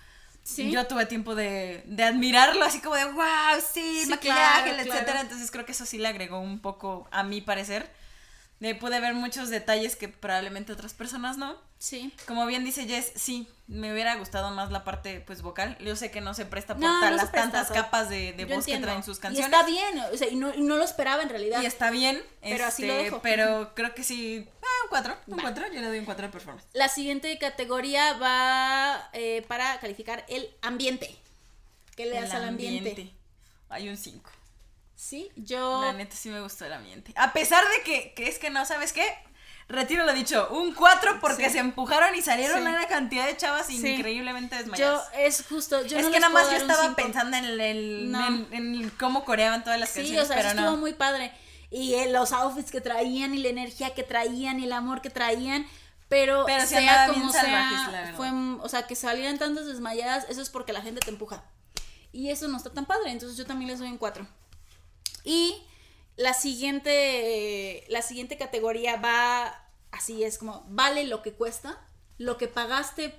Sí. Yo tuve tiempo de, de admirarlo, así como de, wow, sí, Sí, maquillaje, claro, etcétera. claro. Entonces creo que eso sí le agregó un poco, a mi parecer. Pude ver muchos detalles que probablemente otras personas no. Sí. Como bien dice Jess, sí, me hubiera gustado más la parte pues vocal. Yo sé que no se presta por No, las presta, tantas capas de, de voz que entiendo. traen sus Y canciones. está bien, o sea, y no, y no lo esperaba en realidad. Y está bien. Pero así lo este, dejo. Pero creo que sí. Ah, un 4. Un Va. 4. Yo le doy un 4 de performance. La siguiente categoría va eh, para calificar el ambiente. ¿Qué le das al ambiente? Hay un 5. Sí, yo. La neta sí me gustó el ambiente. A pesar de que, que es que no, ¿sabes qué? Retiro lo dicho, un 4 porque Sí. se empujaron y salieron Sí. una cantidad de chavas Sí. increíblemente Yo, desmayadas. es justo. Yo es no que nada más yo estaba pensando en, el, No. en, en cómo coreaban todas las Sí, canciones, o sea, pero eso no. estuvo muy padre. Y eh, los outfits que traían, y la energía que traían, y el amor que traían. Pero, Pero sí sea como salvajes, sea, la verdad. fue, o sea, que salieran tantas desmayadas, eso es porque la gente te empuja. Y eso no está tan padre, entonces yo también les doy un 4. Y la siguiente, la siguiente categoría va, así es como, vale lo que cuesta, lo que pagaste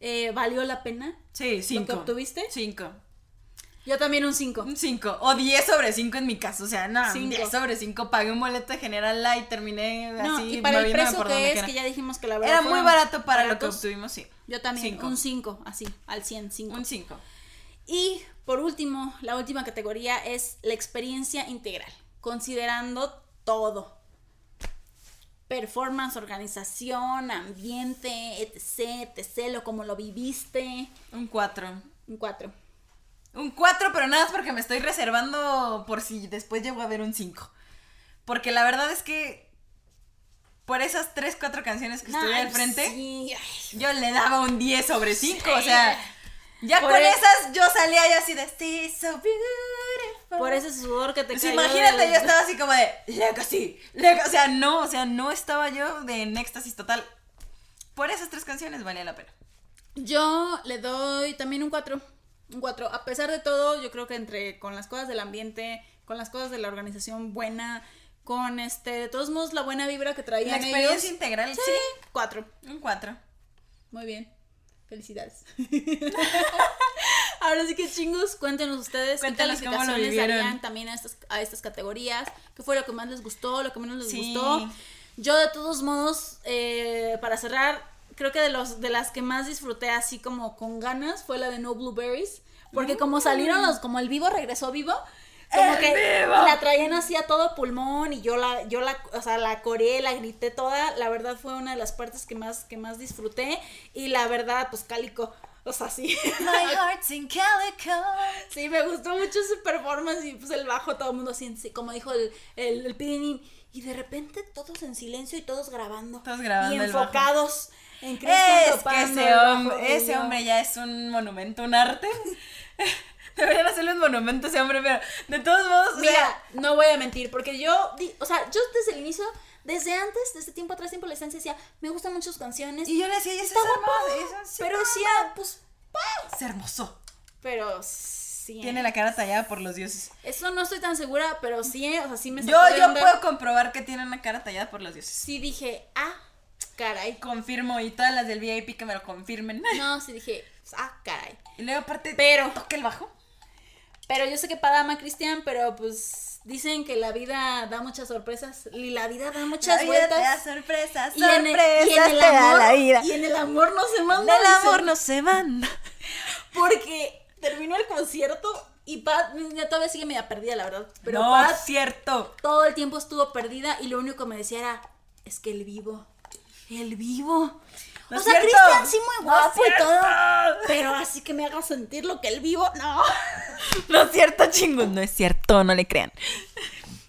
eh, valió la pena. Sí, 5. obtuviste? 5. Yo también un 5. Un 5. O 10 sobre 5 en mi caso. O sea, no, Cinco. 10 sobre 5. Pagué un boleto de general light, terminé No, así. y para el precio por que es, quiera. que ya dijimos que la verdad Era muy barato para lo que baratos. obtuvimos, sí. Yo también, Cinco. un 5, así, al 100, 5. Un 5. Y por último, la última categoría es la experiencia integral, considerando todo. Performance, organización, ambiente, etc, etc, lo como lo viviste. Un 4. Un 4. Un 4, pero nada más porque me estoy reservando por si después llego a ver un 5. Porque la verdad es que por esas 3, 4 canciones que estuve al frente, Sí, yo le daba un 10 sobre 5. O sea, ya Por con e- esas yo salía ya así de, sí, so beautiful. por ese sudor que te Pues cayó imagínate, del- yo estaba así como de Legacy, Legacy. O sea, no, o sea, no estaba yo de en éxtasis total. Por esas tres canciones valía la pena. Yo le doy también un 4. Un 4. A pesar de todo, yo creo que entre con las cosas del ambiente, con las cosas de la organización buena, con este, de todos modos, la buena vibra que La traían experiencia ellos. integral, Sí, sí. 4. Un 4. Muy bien. Felicidades. [laughs] Ahora sí que chingos, cuéntenos ustedes Cuéntanos qué cómo lo calificaciones darían también a estas, a estas categorías, qué fue lo que más les gustó, lo que menos les Sí. gustó. Yo de todos modos, eh, para cerrar, creo que de los de las que más disfruté así como con ganas fue la de No Blueberries. Porque como salieron los, como el vivo regresó vivo, como que la traían así a todo pulmón y yo la, yo la, o sea, la coreé, la grité toda. La verdad fue una de las partes que más, que más disfruté. Y la verdad, pues cálico. O sea, sí. My heart's in calico. Sí, me gustó mucho su performance y pues el bajo, todo el mundo así, como dijo el, el, el. Y de repente todos en silencio y todos grabando. Todos grabando Y el bajo. enfocados en Cristian Es que ese, el bajo y ese hombre ya es un monumento, un arte. [laughs] [laughs] Deberían hacerle un monumento a ese hombre, pero de todos modos, sea, Mira, no voy a mentir, porque yo, o sea, yo desde el inicio, desde antes, desde tiempo atrás, tiempo la estancia, decía, me gustan muchas canciones. y yo le decía, y está es guapo, pero decía, pues, es hermoso. pero sí. Tiene la cara tallada por los dioses. Eso no estoy tan segura, pero sí, o sea, sí me Yo, yo puedo comprobar que tiene una cara tallada por los dioses. Sí dije, ah, caray. Confirmo, y todas las del VIP que me lo confirmen. No, [laughs] sí dije, ah, caray. Y luego aparte, Pero- toca el bajo. Pero yo sé que para ama Cristian, pero pues dicen que la vida da muchas sorpresas y la vida da muchas La vida te da vueltas. sorpresas, Y en, el, sorpresas y en el amor, la vida. y en el amor no se manda. Del dicen. amor no se manda. [laughs] Porque terminó el concierto y Pat ya todavía sigue media perdida, la verdad. Pero no, Pat cierto. todo el tiempo estuvo perdida y lo único que me decía era, es que el vivo, el vivo. No o sea. Cristian sí muy No guapo y todo. Pero así que me haga sentir lo que el vivo, no. [laughs] No es cierto, chingos. No es cierto, no le crean.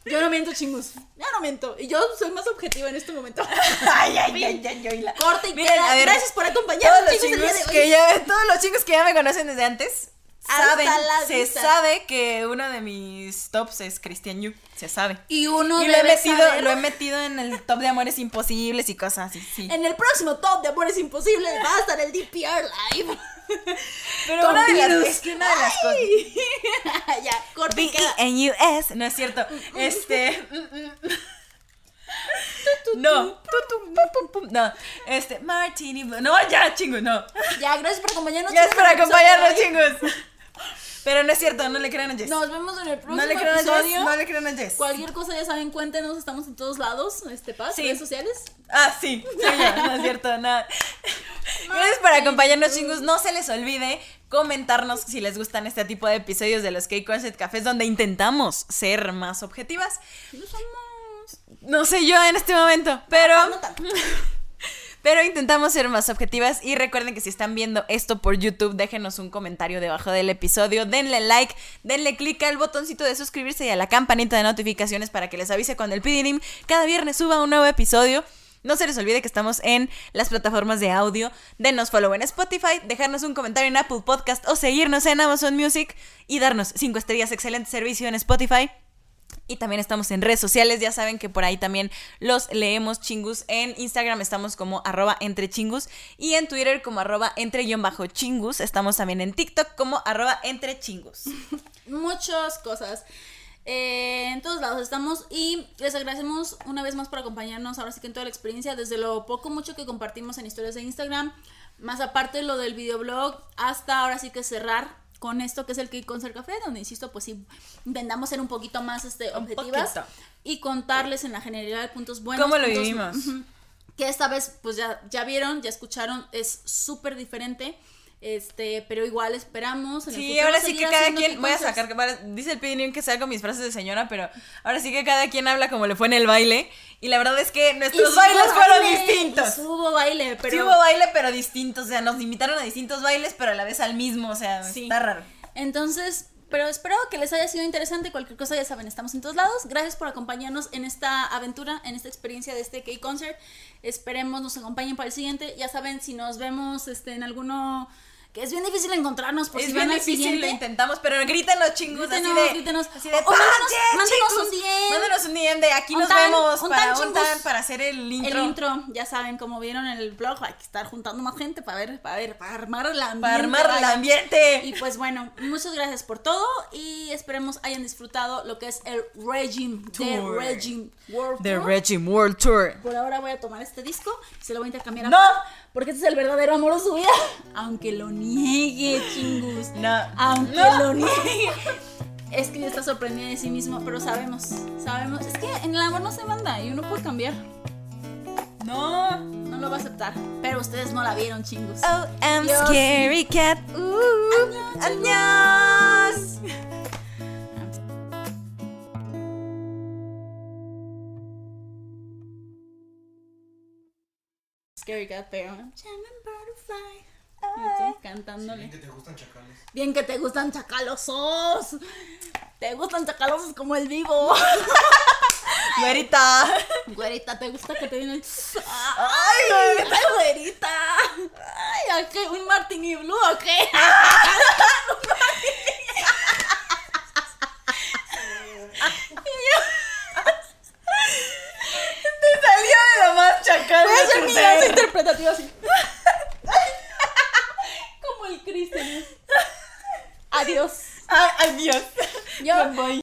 Yo no miento, chingus. Ya no miento. Y yo soy más objetiva en este momento. [laughs] Ay, ay, ay, ay, ay. la- Corta y Miren, queda. a ver, Gracias por Todos acompañarnos, chicos, chingos que ya, todos los chicos que ya me conocen desde antes saben, se sabe que uno de mis tops es Christian Yu, se sabe. Y uno y lo he metido, saber- lo he metido en el top de amores imposibles y cosas así, sí. En el próximo top de Amores Imposibles va a estar el DPR Live. [laughs] Pero con una de las, es que una de las cosas. [laughs] Ya, corta queda. B-E-N-U-S, no es cierto. Este. [laughs] No, no, este, Martini. No, ya, chingo, no. Ya, gracias por acompañarnos. Gracias por en acompañarnos, chingos. Pero no es cierto, no le crean a Jess. Nos vemos en el próximo no le crean a Jess, episodio. no le crean a Jess. Cualquier cosa ya saben, cuéntenos, estamos en todos lados, este paz, Sí. redes sociales. Ah, sí, sí, ya, no es [laughs] cierto, nada. Gracias por acompañarnos, chingos. No se les olvide comentarnos si les gustan este tipo de episodios de los K-Concept Cafés donde intentamos ser más objetivas. No somos. No sé yo en este momento, pero... No tanto. Pero intentamos ser más objetivas y recuerden que si están viendo esto por YouTube, déjenos un comentario debajo del episodio, denle like, denle clic al botoncito de suscribirse y a la campanita de notificaciones para que les avise cuando el Pidinim cada viernes suba un nuevo episodio. No se les olvide que estamos en las plataformas de audio. Denos follow en Spotify, dejarnos un comentario en Apple Podcast o seguirnos en Amazon Music y darnos 5 estrellas, excelente servicio en Spotify. Y también estamos en redes sociales, ya saben que por ahí también los leemos chingus. En Instagram estamos como arroba entre chingus y en Twitter como arroba entre guion bajo chingus. Estamos también en TikTok como arroba entre chingus. [laughs] Muchas cosas. Eh, en todos lados estamos y les agradecemos una vez más por acompañarnos ahora sí que en toda la experiencia, desde lo poco mucho que compartimos en historias de Instagram, más aparte lo del videoblog, hasta ahora sí que cerrar con esto que es el Cake Concert Café, donde insisto, pues sí, intentamos ser un poquito más este, objetivas y contarles en la generalidad puntos buenos. ¿Cómo lo puntos- vivimos? Que esta vez, pues ya, ya vieron, ya escucharon, es súper diferente. Este, pero igual esperamos. En Sí, ahora sí que cada quien, voy a sacar, dice el Pidinim que salgo mis frases de señora, pero ahora sí que cada quien habla como le fue en el baile. Y la verdad es que nuestros bailes fueron baile, distintos. hubo baile, pero. Sí hubo baile, pero distintos. O sea, nos invitaron a distintos bailes, pero a la vez al mismo. O sea, Sí. está raro. Entonces, pero espero que les haya sido interesante. Cualquier cosa, ya saben, estamos en todos lados. Gracias por acompañarnos en esta aventura, en esta experiencia de este K-Concert. Esperemos nos acompañen para el siguiente. Ya saben, si nos vemos este, en alguno. Que es bien difícil encontrarnos por es si bien van difícil, lo intentamos, pero grítenos chingos Grítenos, así de, grítenos. así de un DM. Mándenos un DM de aquí nos tan, vemos para tan, para hacer el intro. El intro, ya saben, como vieron en el blog, hay que estar juntando más gente para ver, para ver, para armar el ambiente. para armar el ambiente. Y pues bueno, muchas gracias por todo y esperemos hayan disfrutado lo que es el Regime Tour. Regime World The Tour. Regime World Tour. Por ahora voy a tomar este disco y se lo voy a intercambiar a No. Porque este es el verdadero amor de su vida. [laughs] Aunque lo niegue, chingus. No. Aunque No. lo niegue. [laughs] Es que ya está sorprendida de sí mismo, pero sabemos, sabemos. Es que en el amor no se manda y uno puede cambiar. No. No lo va a aceptar. Pero ustedes no la vieron, chingus. Oh, I'm Dios. scary cat. Ooh. Adiós. Scary Cat, pero. Butterfly. Estoy cantándole. Bien que te gustan chacales. Bien que te gustan chacalosos. Te gustan chacalosos como el vivo. [laughs] Güerita. Güerita, ¿te gusta que te den el. Ay, ¡Ay, güerita! ¡Ay, ¿a qué? ¿Un martini blue o qué? [laughs] chacal. Voy a mi danza interpretativa así. Como el Cristian. Adiós. Adiós. Yo. Voy.